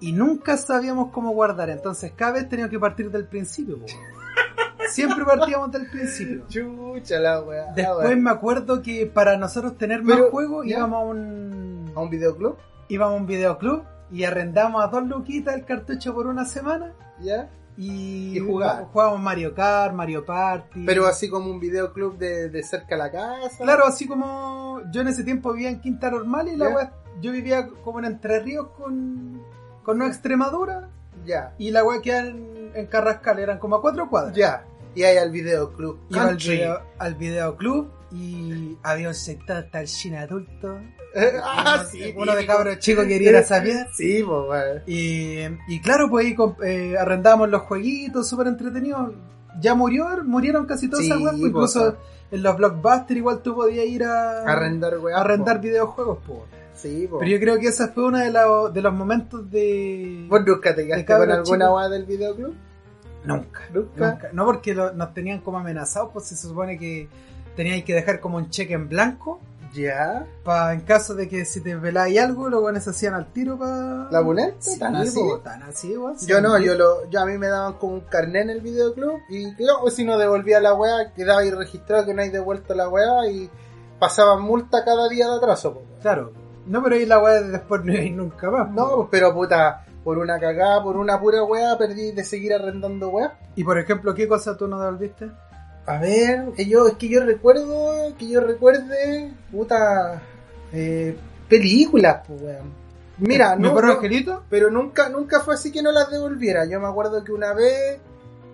y nunca sabíamos cómo guardar. Entonces cada vez teníamos que partir del principio. po. Siempre partíamos del principio. Chucha la weá. Después me acuerdo que para nosotros tener más Pero, juegos ¿ya? íbamos a un ¿A un videoclub? íbamos a un videoclub y arrendamos a dos luquitas el cartucho por una semana Ya. y, Y jugar. jugábamos Mario Kart, Mario Party. Pero así como un videoclub de, de cerca a la casa. claro, así como yo en ese tiempo vivía en Quinta Normal y la ¿Ya? wea- yo vivía como en Entre Ríos con con Nueva Extremadura Ya. y la wea quedaba en, en Carrascal, eran como a cuatro cuadras. Ya. Y ahí al videoclub. Iba al, video, al videoclub y había un sector hasta el cine adulto. ah, uno, sí. uno de cabros chicos quería ir a saber. Sí, pues. Y, y claro, pues ahí eh, arrendábamos los jueguitos, súper entretenidos. Ya murió, murieron casi todas Sí, esas weas, incluso en los blockbusters igual tú podías ir a, Arrendar, arrendar videojuegos. pues. Sí, pues. Pero yo creo que ese fue uno de, la- de los momentos de... ¿Vos nunca te quedaste con alguna weá del videoclub? Nunca, Nunca. nunca. No porque lo- nos tenían como amenazados, pues se supone que teníais que dejar como un cheque en blanco. Ya. Pa, en caso de que si te veláis algo, los buenos hacían al tiro para... ¿La boleta? ¿Tan así? Tan así, weón. Yo no, yo lo, yo a mí me daban como un carnet en el videoclub y claro, si no devolvía la weá, quedaba ahí registrado que no hay devuelto la weá y pasaban multa cada día de atraso. po. Claro. No, pero ahí la weá de después no hay nunca más. po. No, pero puta, por una cagada, por una pura weá, perdí de seguir arrendando weá. Y por ejemplo, ¿qué cosa tú no devolviste? A ver, yo, es que yo recuerdo, que yo recuerde, puta, eh, películas, pues weón. Mira, ¿Mi no, perro no- angelito? pero nunca, nunca fue así que no las devolviera. Yo me acuerdo que una vez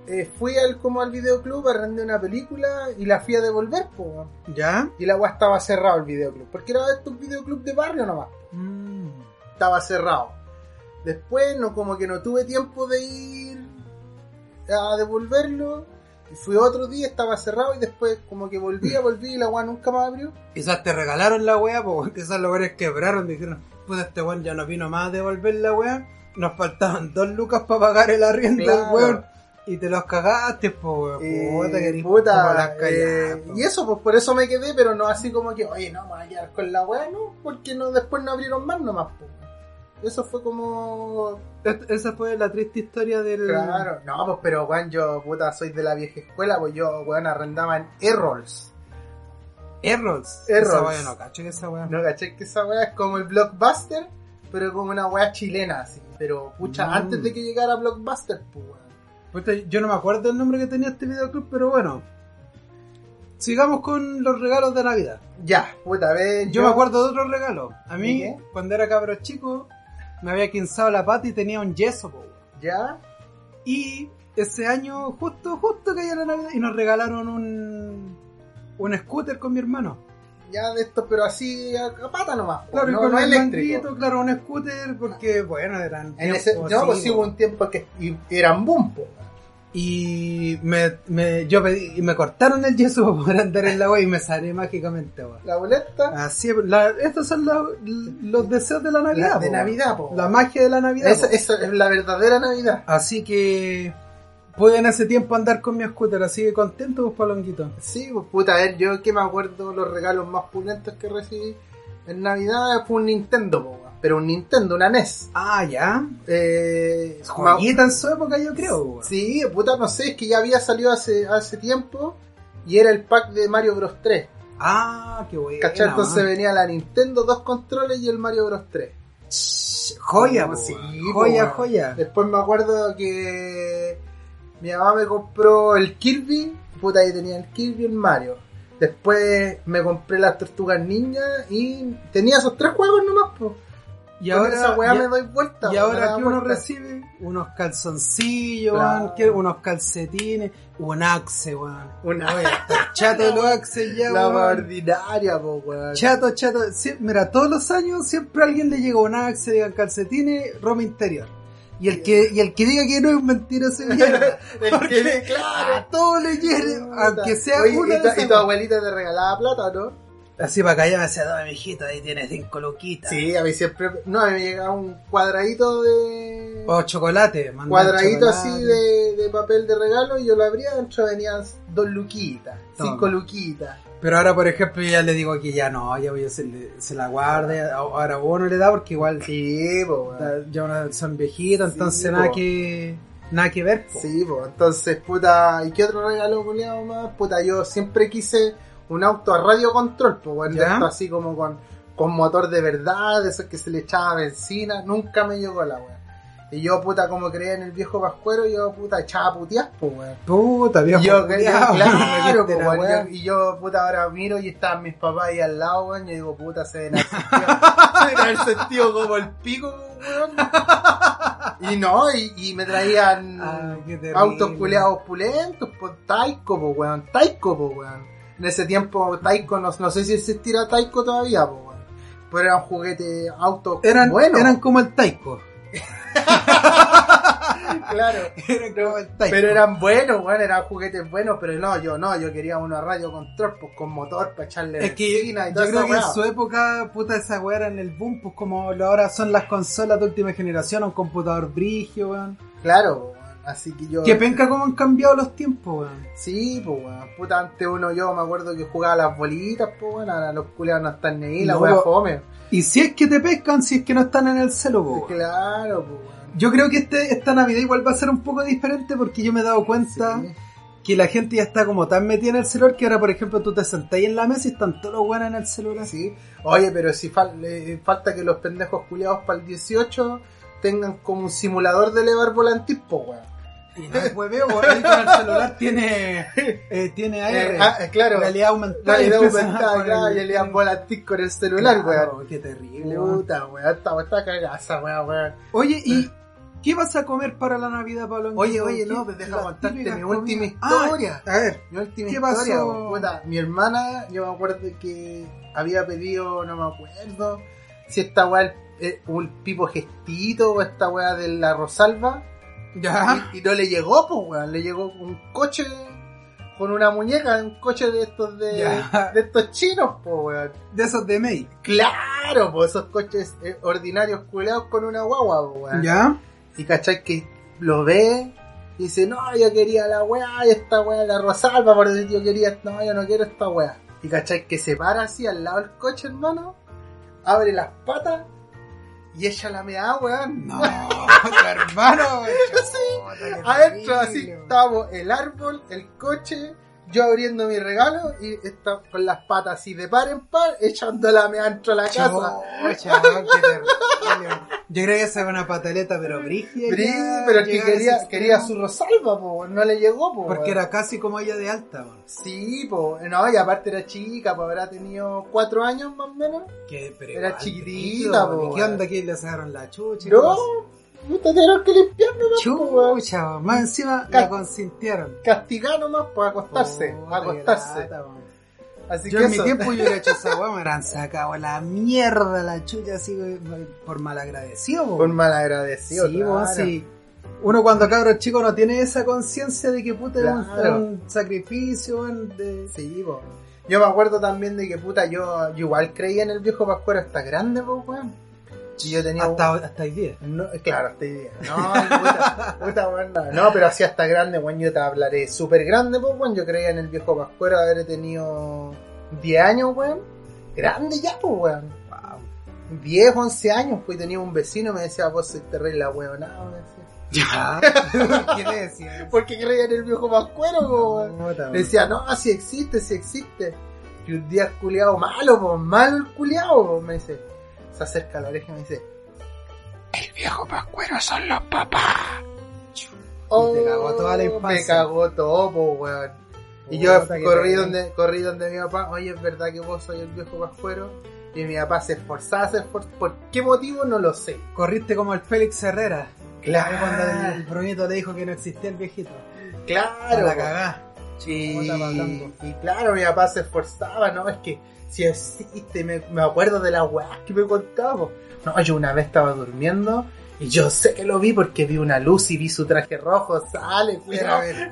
eh, fui al como al videoclub, arrendé una película y la fui a devolver, pues weón. ¿Ya? Y la weá estaba cerrado el videoclub. Porque era estos videoclub de barrio nomás. Mm. Estaba cerrado. Después no como que no tuve tiempo de ir a devolverlo. Y fui otro día, estaba cerrado y después como que volvía, volví y la weá nunca más abrió. Quizás te regalaron la weá, porque quizás los weones quebraron. Dijeron, puta, este weón ya no vino más a devolver la weá. Nos faltaban dos lucas para pagar el arriendo Claro. del weón. Y te los cagaste, po, Eh, puta, que puta, eh, po. y eso, pues por eso me quedé, pero no así como que, oye, no, me voy a quedar con la weá, no, porque no, después no abrieron más nomás, pues. Eso fue como. Es- Esa fue la triste historia del... Claro, no, pues pero weón, yo puta soy de la vieja escuela, pues yo, weón, arrendaba en Errols. Errols. Esa weá no, cacho que esa weá. ¿No caché que esa weá es como el Blockbuster? Pero como una weá chilena, así. Pero, pucha, Mm. antes de que llegara Blockbuster, pues weón. Puta, yo no me acuerdo el nombre que tenía este videoclub, pero bueno. Sigamos con los regalos de Navidad. Ya, puta, a ver. Yo, me acuerdo de otro regalo. A mí, cuando era cabro chico, me había quinzado la pata y tenía un yeso, po. Ya, Y ese año, justo, justo caía la Navidad y nos regalaron un, un scooter con mi hermano. ya de esto, pero así a, a pata nomás. po, Claro, y no, con no el eléctrico. claro, un scooter, porque, bueno, eran. En ese, no, pues sí hubo po. un tiempo que y- eran boom, po. Y me, me, yo pedí, y me cortaron el yeso para poder andar en la wea y me salió mágicamente, weón. La boleta Así, la, estos son la- los deseos de la Navidad. la de po, Navidad, po. La magia de la Navidad. Esa, es la verdadera Navidad. Así que pude en ese tiempo andar con mi scooter, así que contento, pues, palonguito. Sí, pues puta, a ver, yo que me acuerdo los regalos más pulentos que recibí en Navidad fue un Nintendo, po. Pero un Nintendo, una NES. Ah, ya. Eh, Joyita en su época, yo creo. Sí, puta, no sé, es que ya había salido hace, hace tiempo y era el pack de Mario Bros 3. Ah, qué bueno. ¿Cachai? Entonces venía la Nintendo, dos controles y el Mario Bros 3. Joya, No, po, sí, joya, weón. joya. Después me acuerdo que mi mamá me compró el Kirby, puta, ahí tenía el Kirby y el Mario. Después me compré las tortugas ninjas y tenía esos tres juegos nomás, pues. Y ahora, esa weá y- me doy vuelta. y ahora que uno recibe unos calzoncillos, Claro. unos calcetines, un axe, weón. Está chato de los axes ya, la weón. ordinaria, po, weón. Chato, chato. Mira, todos los años siempre a alguien le llega un axe, digan calcetines, ropa interior. Y el que, y el que diga que no es mentiroso de mierda. Porque que- claro. a todo le Puta. aunque sea Oye, una y, de tu, esas y tu abuelita te regalaba plata, ¿no? Así para callar me decía, no, mijito, ahí tienes cinco loquitas. Sí, a mí siempre. No, a mí me llegaba un cuadradito de. O chocolate, cuadradito chocolate. así de, de papel de regalo y yo lo abría, dentro venían dos luquitas, Toma. cinco luquitas. Pero ahora, por ejemplo, ya le digo que ya no, ya voy a se, le- se la guarde. Ahora vos no le da porque igual Sí, po, ya son viejitos, Sí, entonces po. nada que nada que ver. po. Sí, pues entonces, puta, ¿y qué otro regalo culiado más? Puta, yo siempre quise un auto a radio control, pues, bueno, esto así como con, con motor de verdad, de esos que se le echaba benzina, nunca me llegó la weá. Y yo, puta, como creía en el viejo pascuero, yo, puta, echaba puteas, pues, weón. Puta, viejo. yo, me claro, pues, weón, y yo, puta, ahora miro y estaban mis papás ahí al lado, weón, y digo, puta, se ven al sentido, como el pico, weón. Y no, y, y me traían Ay, autos culeados pulentos, pues Taiko, pues weón, Taiko, pues weón. En ese tiempo Taiko, no, no sé si existirá Taiko todavía, pues weón. Pero era un juguete auto Eran, bueno. eran como el taiko. claro. Eran como el taiko. Pero eran buenos, weón, eran juguetes buenos, pero no, yo no, yo quería uno a radio control, pues con motor para echarle Es que yo creo que en su época, puta, esa weá era en el boom, pues como ahora son las consolas de última generación, un computador brigio, weón. Claro. Así que yo. Que penca cómo han cambiado los tiempos, weón. Sí, pues weón. Puta, antes uno yo me acuerdo que jugaba las bolitas, pues weón. Ahora los culeados no están ni ahí, la po- fome. Y si es que te pescan, si es que no están en el celo, po, weón. Claro, pues weón. Yo creo que este, esta Navidad igual va a ser un poco diferente porque yo me he dado cuenta Sí. que la gente ya está como tan metida en el celular que ahora, por ejemplo, tú te sentás en la mesa y están todos los buenos en el celular. Sí. Oye, pero si fal- eh, falta que los pendejos culiados para el 18 tengan como un simulador de elevar volantis, pues weón. Y no es hueveo, weón, ahí con el celular tiene, eh, tiene AR. Eh, ah, eh, claro. Realidad aumentada. Realidad aumentada, claro, y elevar volantis con el celular, Claro, weón. Qué terrible, weón. Puta, weón, esta está cagada esa weón, weón. Oye, ¿y qué vas a comer para la Navidad, Pablo? Oye, oye, no, ¿Qué- pues deja típicas mi última Ah, historia. a ver, Mi última ¿Qué historia, pasó? puta, mi hermana, yo me acuerdo que había pedido, no me acuerdo, si esta weá es un pipo gestito o esta weá de la Rosalba, ya. y, y no le llegó, pues weón, le llegó un coche con una muñeca, un coche de estos de, Ya. de estos chinos, pues weón. De esos de May. Claro, pues esos coches eh, ordinarios culeados con una guagua, pues weón. Ya. Y cachai que lo ve Y dice, no, yo quería la weá y esta weá la Rosalba, por decir yo quería, no, yo no quiero esta weá. Y cachai que se para así al lado del coche, hermano, abre las patas y echa la mea, weón. No, tu hermano, weón. Sí, Adentro así estábamos el árbol, el coche, yo abriendo mi regalo y está con las patas así de par en par, echando la mea dentro de la casa. Weón, qué terrible. Yo creo que esa es una pataleta, pero brígida. Brí, ya, pero que quería, quería su Rosalba, po, no le llegó, po. Porque era casi como ella de alta, weón. Sí, po, no, y aparte era chica, pues habrá tenido cuatro años más o menos. Que, pero Era igual, chiquitita, po, ¿y ¿Qué onda que le sacaron la chucha? No, puta, tuvieron que limpiar nomás, po. Chucha, weón. más encima la consintieron. Castigar nomás, pues acostarse, Puta, acostarse. Así Yo que en mi tiempo yo hubiera hecho esa weá, me hubieran sacado la mierda la chucha así por malagradecido, po. Por mal agradecido, Sí, claro. sí. Uno cuando cabro chico no tiene esa conciencia de que puta es un- Claro. es un sacrificio, de... Sí, po. Yo me acuerdo también de que puta, yo, yo igual creía en el viejo Pascuero hasta grande, pues, weón. Y yo tenía. Hasta, hasta hoy día. No, claro, estoy bien. No, puta, puta, weón, no. No, pero así hasta grande, weón, yo te hablaré súper grande, pues, weón. Yo creía en el viejo Pascuero haber tenido 10 años, weón. Grande ya, pues, weón. Wow. 10, 11 años, pues tenía un vecino me decía, vos sois terrible la weonada, me decía. Ya. ¿Qué le decía? Porque creía en el viejo Pascuero, pues, weón. Le weón. decía, no, si existe, si existe. Y un día el culiado malo, pues, malo el culiado, pues, me dice. Se acerca a la oreja y me dice, el viejo Pascuero son los papás. Y te cagó toda la infancia. Oh, Me cagó todo, pues, weón. Y yo corrí donde, corrí donde mi papá, oye, es verdad que vos soy el viejo Pascuero. Y mi papá se esforzaba, se esforzaba. ¿Por qué motivo? No lo sé. Corriste como el Félix Herrera. Claro. Cuando el, el Brunito le dijo que no existía el viejito. A Claro. la cagá. Y, y claro, mi papá se esforzaba, ¿no? Es que si existe, me, me acuerdo de las weas que me contaba. No, yo una vez estaba durmiendo y yo sé que lo vi porque vi una luz y vi su traje rojo, sale, cuidado. El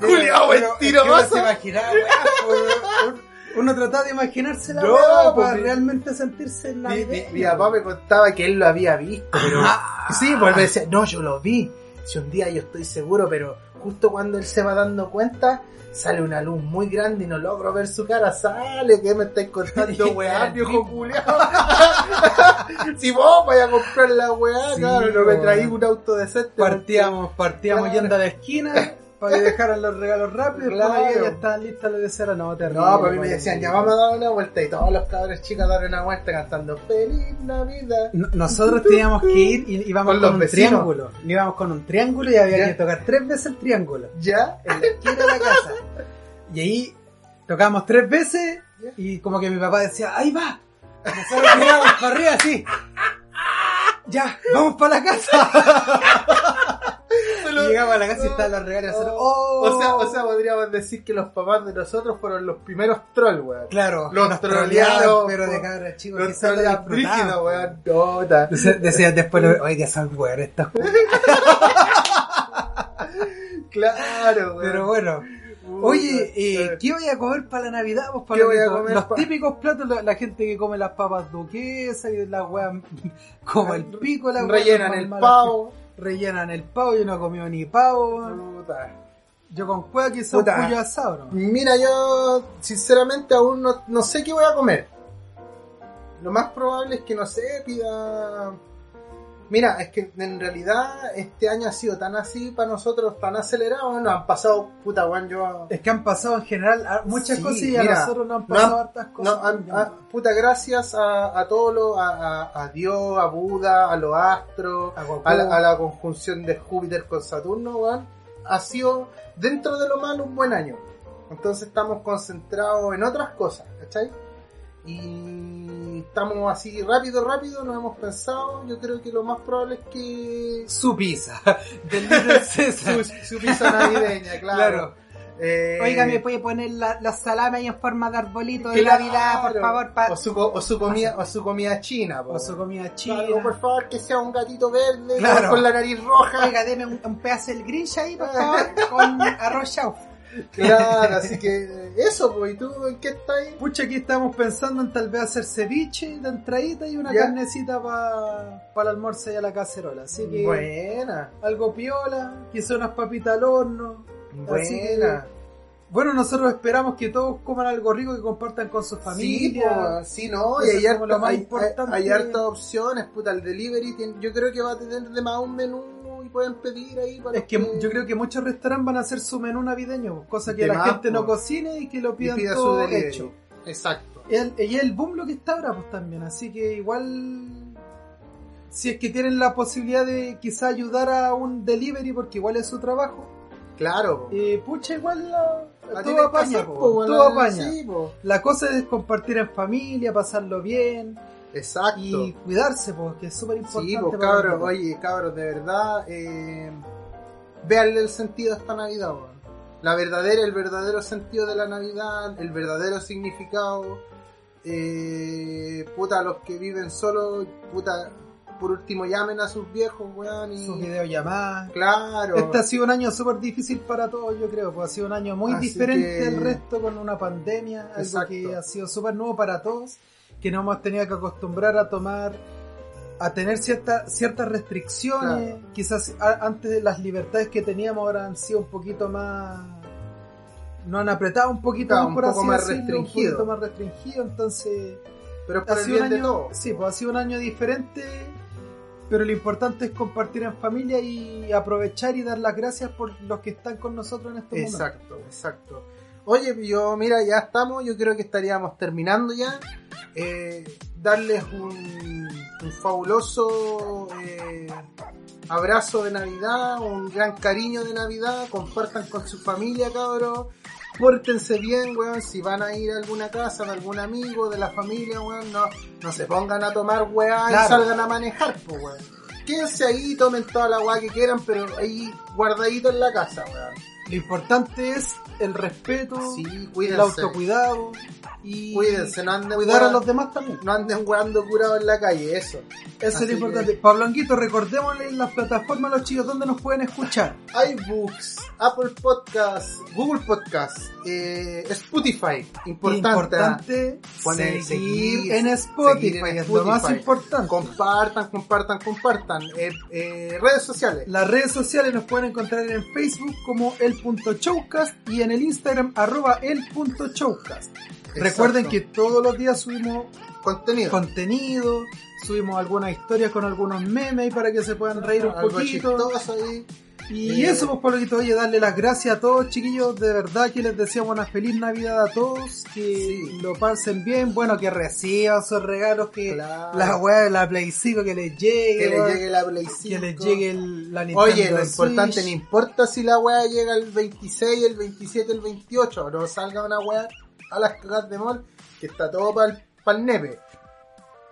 tiroso. se imaginaba, weá, po, uno- trataba de imaginarse la No, weá pues, para mi- realmente sentirse en la Mi, mi- mi papá me contaba que él lo había visto, pero Ah. sí, pues me decía, no, yo lo vi. Si un día yo estoy seguro, pero justo cuando él se va dando cuenta, sale una luz muy grande y no logro ver su cara, sale, que me estáis contando weá, viejo culiao. si vos vais a comprar la weá, Sí, claro, no me traí un auto decente. Partíamos, partíamos Claro. yendo a la esquina para que dejaran los regalos rápido. Claro. Claro. ya estaban listas lo que sea, no, terrible. No, pues a mí me decían, ya vamos a dar una vuelta y todos los cabros chicos daban una vuelta cantando Feliz Navidad. No- Nosotros teníamos que ir y íbamos Con con, un vecinos. triángulo. Íbamos con un triángulo y había Ya. que tocar tres veces el triángulo. ¿Ya? En la esquina de la casa. Y ahí tocamos tres veces y como que mi papá decía, ahí va. Y Nosotros mirábamos para arriba así. Ya, vamos para la casa. Y llegamos a la casa y estaban los regalos. ¡Oh! O sea, o sea, podríamos decir que los papás de nosotros fueron los primeros trolls, weón. claro, los nos troleados, troleaban, pero de cabros chicos. Los brígidos, po. weón. Decía- Decían después, oye, son weón estas Claro, weón. Pero bueno. Oye, eh, ¿qué voy a comer para la Navidad? Pues, ¿Qué voy a Palomito? comer Los típicos platos, la, la gente que come las papas duquesas y las weas como el pico, la rellenan el pavo. Rellenan el pavo, yo no he comido ni pavo. Puta. Yo con cueva quizá un Puta. pollo asado, ¿no? Mira, yo sinceramente aún no, no sé qué voy a comer. Lo más probable es que no sé, pida. Mira, es que en realidad este año ha sido tan así para nosotros, tan acelerado. Nos han pasado, puta, weón, yo. Es que han pasado en general muchas Sí, cosas y a mira, nosotros nos han no pasado han- hartas cosas. No, a- a- puta, gracias a, a todo lo, a, a- Dios, a Buda, a los astros, A la, a la conjunción de Júpiter con Saturno, weón, ha sido dentro de lo malo un buen año. Entonces estamos concentrados en otras cosas, ¿cachai? Y estamos así rápido, rápido, nos hemos pensado, yo creo que lo más probable es que Su pizza. Del su, su pizza navideña, claro. Claro. Eh, Oiga, ¿me puede poner la, la salame ahí en forma de arbolito de claro. Navidad, por favor? pa- o, su, co- o su comida, o su comida china, po. O su comida china. Claro, por favor, que sea un gatito verde Claro. con la nariz roja. Oiga, deme un, un pedazo del Grinch ahí, por favor, con arroz chau. Claro, así que eso, pues, ¿y tú en qué estás? Pucha, aquí estamos pensando en tal vez hacer ceviche de entradita y una Ya. carnecita para el almuerzo y a la cacerola. Así que Buena, algo piola, quizá unas papitas al horno. Así que, buena. bueno, nosotros esperamos que todos coman algo rico que compartan con su Sí, familia. pues, sí, no, Eso y hay, como lo más hay, importante. hay- hay hartas opciones, puta, el delivery, tiene- yo creo que va a tener de más un menú pueden pedir ahí para Es que yo creo que muchos restaurantes van a hacer su menú navideño, cosa que la gente no cocine y que lo y pidan pida su todo delivery. hecho. Exacto. El- y es el boom lo que está ahora pues también, así que igual si es que tienen la posibilidad de quizá ayudar a un delivery porque igual es su trabajo, Claro. eh, pucha igual la- La todo apaña, po, po, todo apaña. Sí, po. La cosa es compartir en familia, pasarlo bien Exacto. y cuidarse, porque es súper importante. Sí, pues cabros, oye, cabros, de verdad, eh, véanle el sentido a esta Navidad, weón. La verdadera, el verdadero sentido de la Navidad, el verdadero significado. Eh, puta, los que viven solos, puta, por último llamen a sus viejos, weón. Y, Sus videollamadas. Claro. Este ha sido un año súper difícil para todos, yo creo, pues ha sido un año muy Así diferente que- del resto con una pandemia, algo Exacto. que ha sido súper nuevo para todos, que nos hemos tenido que acostumbrar a tomar, a tener cierta, ciertas restricciones, Claro. quizás a- antes de las libertades que teníamos ahora han sido un poquito más... Nos han apretado un poquito Claro, más, un por poco así más decirlo, restringido. un poquito más restringido, entonces Pero ha sido un de año, sí, pues ha sido un año diferente, pero lo importante es compartir en familia y aprovechar y dar las gracias por los que están con nosotros en estos momentos. Exacto, exacto. Oye, yo, mira, ya estamos, yo creo que estaríamos terminando ya. Eh, darles un, un fabuloso eh, abrazo de Navidad, un gran cariño de Navidad, compartan con su familia, cabros. Pórtense bien, weón, si van a ir a alguna casa de algún amigo, de la familia, weón, no, no se pongan a tomar weá y salgan a manejar, pues, weón. Quédense ahí, tomen toda la weá que quieran, pero ahí guardadito en la casa, weón. Lo importante es el respeto, Sí, el autocuidado y Cuídense, no anden cuidar a los demás también. no anden jugando curado en la calle, eso. Eso es lo importante. que- Pablo Anguito, recordémosle en las plataformas a los chicos donde nos pueden escuchar. iBooks, Apple Podcasts, Google Podcasts, eh, Spotify, importante. importante Poner seguir, seguir, en Spotify, seguir en es lo más Spotify. importante. Compartan, compartan, compartan. Eh, eh, redes sociales. Las redes sociales nos pueden encontrar en Facebook como el.showcast y en el Instagram arroba el.showcast. Recuerden que todos los días subimos contenido. contenido, subimos algunas historias con algunos memes para que se puedan reír un algo poquito. ahí. Y Eh, eso, pues, Pablito, oye, darle las gracias a todos, chiquillos. De verdad que les deseamos una feliz Navidad a todos. Que Sí. lo pasen bien. Bueno, que reciban esos regalos. Que Claro. la weá de la Play 5 que les llegue. Que les llegue la Play 5. que les llegue el- la Nintendo Oye, lo importante, no importa si la weá llega el 26, el 27, el 28, no salga una weá a las cagas de mall, que está todo para el nepe.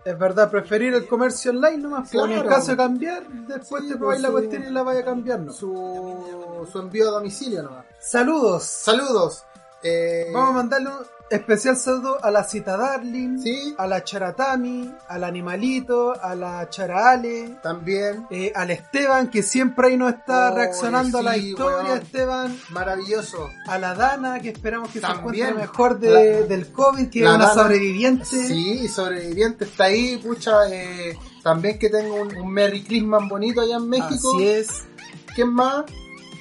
Es verdad, preferir el comercio online nomás. Claro. Claro. En caso de cambiar, después Sí, te pues, probáis la cuestión y la vaya a cambiar, ¿no? Su, su envío a domicilio nomás. Saludos. Saludos. Eh, Vamos a mandarle especial saludo a la Cita Darling, Sí. a la Charatami, al Animalito, a la Charaale, También, eh, al Esteban, que siempre ahí nos está reaccionando a la historia. Esteban, maravilloso. a la Dana, que esperamos que También. se encuentre mejor de- La- del COVID, que es una Dana- sobreviviente. Sí, sobreviviente está ahí, pucha. Eh, también que tengo un, un Merry Christmas bonito allá en México. Así es. ¿Quién más?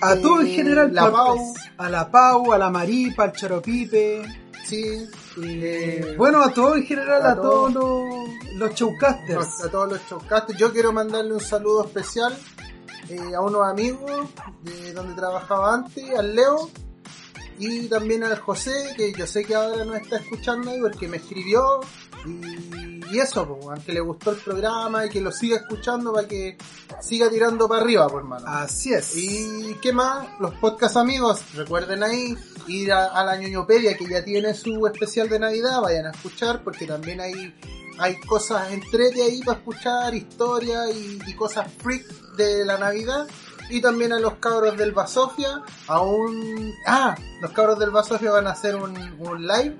A Eh, todo en general, la pues, Pau. a la Pau, a la Maripa, al Choropipe, Sí. eh, Eh, bueno, a todo en general, a a, todos los, los showcasters. a todos los showcasters. Yo quiero mandarle un saludo especial eh, a unos amigos de donde trabajaba antes, al Leo y también al José, que yo sé que ahora nos está escuchando ahí porque me escribió y, y eso, pues, aunque le gustó el programa y que lo siga escuchando para que siga tirando para arriba, por hermano. Así es. Y qué más, los podcast amigos, recuerden ahí ir a, a la ñoñopedia que ya tiene su especial de Navidad, vayan a escuchar porque también hay, hay cosas entrete ahí para escuchar, historia y, y cosas freak de la Navidad. Y también a los cabros del Basofia, a un... Ah, los cabros del Basofia van a hacer un, un live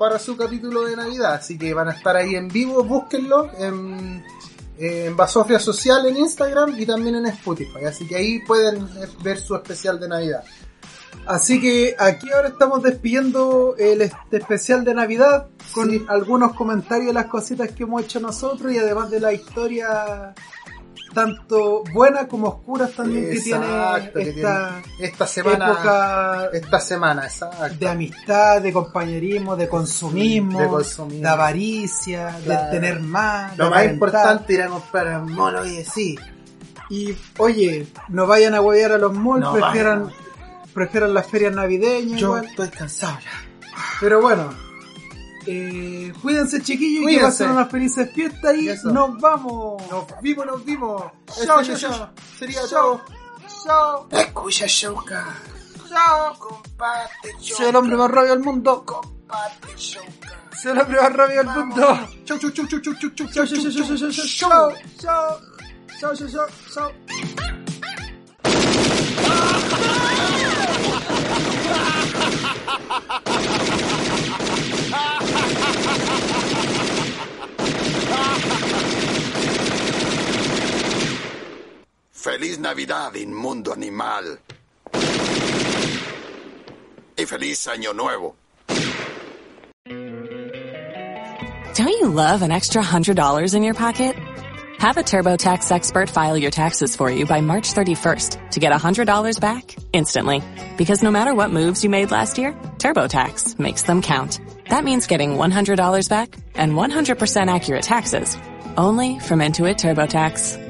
para su capítulo de Navidad, así que van a estar ahí en vivo, búsquenlo en, en Basofia Social en Instagram y también en Spotify, así que ahí pueden ver su especial de Navidad. Así que aquí ahora estamos despidiendo el este especial de Navidad con Sí. algunos comentarios de las cositas que hemos hecho nosotros y además de la historia tanto buena como oscuras también que tiene que esta tiene esta semana, época esta semana, exacto. de amistad, de compañerismo, de consumismo, De consumismo. de avaricia, Claro. de tener más. Lo de más importante era comprar mono y sí. Y oye, no vayan a huevear a los malls, No prefieran, vayan. prefieran las ferias navideñas. Yo igual. estoy cansado ya. Pero bueno, eh, cuídense chiquillos y que pasen unas felices fiestas y eso. nos vamos. Nos vimos, nos vimos. Chao, chao, chao. Sería Chao. todo. Escucha, Shouka. Chao. Comparte, Soy el hombre más rabio del mundo. Comparte, Shouka. Soy el hombre más rabio del mundo. Chau, chau, chau, Chao, chau, chao, chao, chao, chao, chao, chau. chao. Chao, chao, chao, chao. Feliz Navidad, inmundo animal. Y feliz Año Nuevo. Don't you love an extra $100 in your pocket? Have a TurboTax expert file your taxes for you by March 31st to get $100 back instantly. Because no matter what moves you made last year, TurboTax makes them count. That means getting $100 back and 100% accurate taxes. Only from Intuit TurboTax.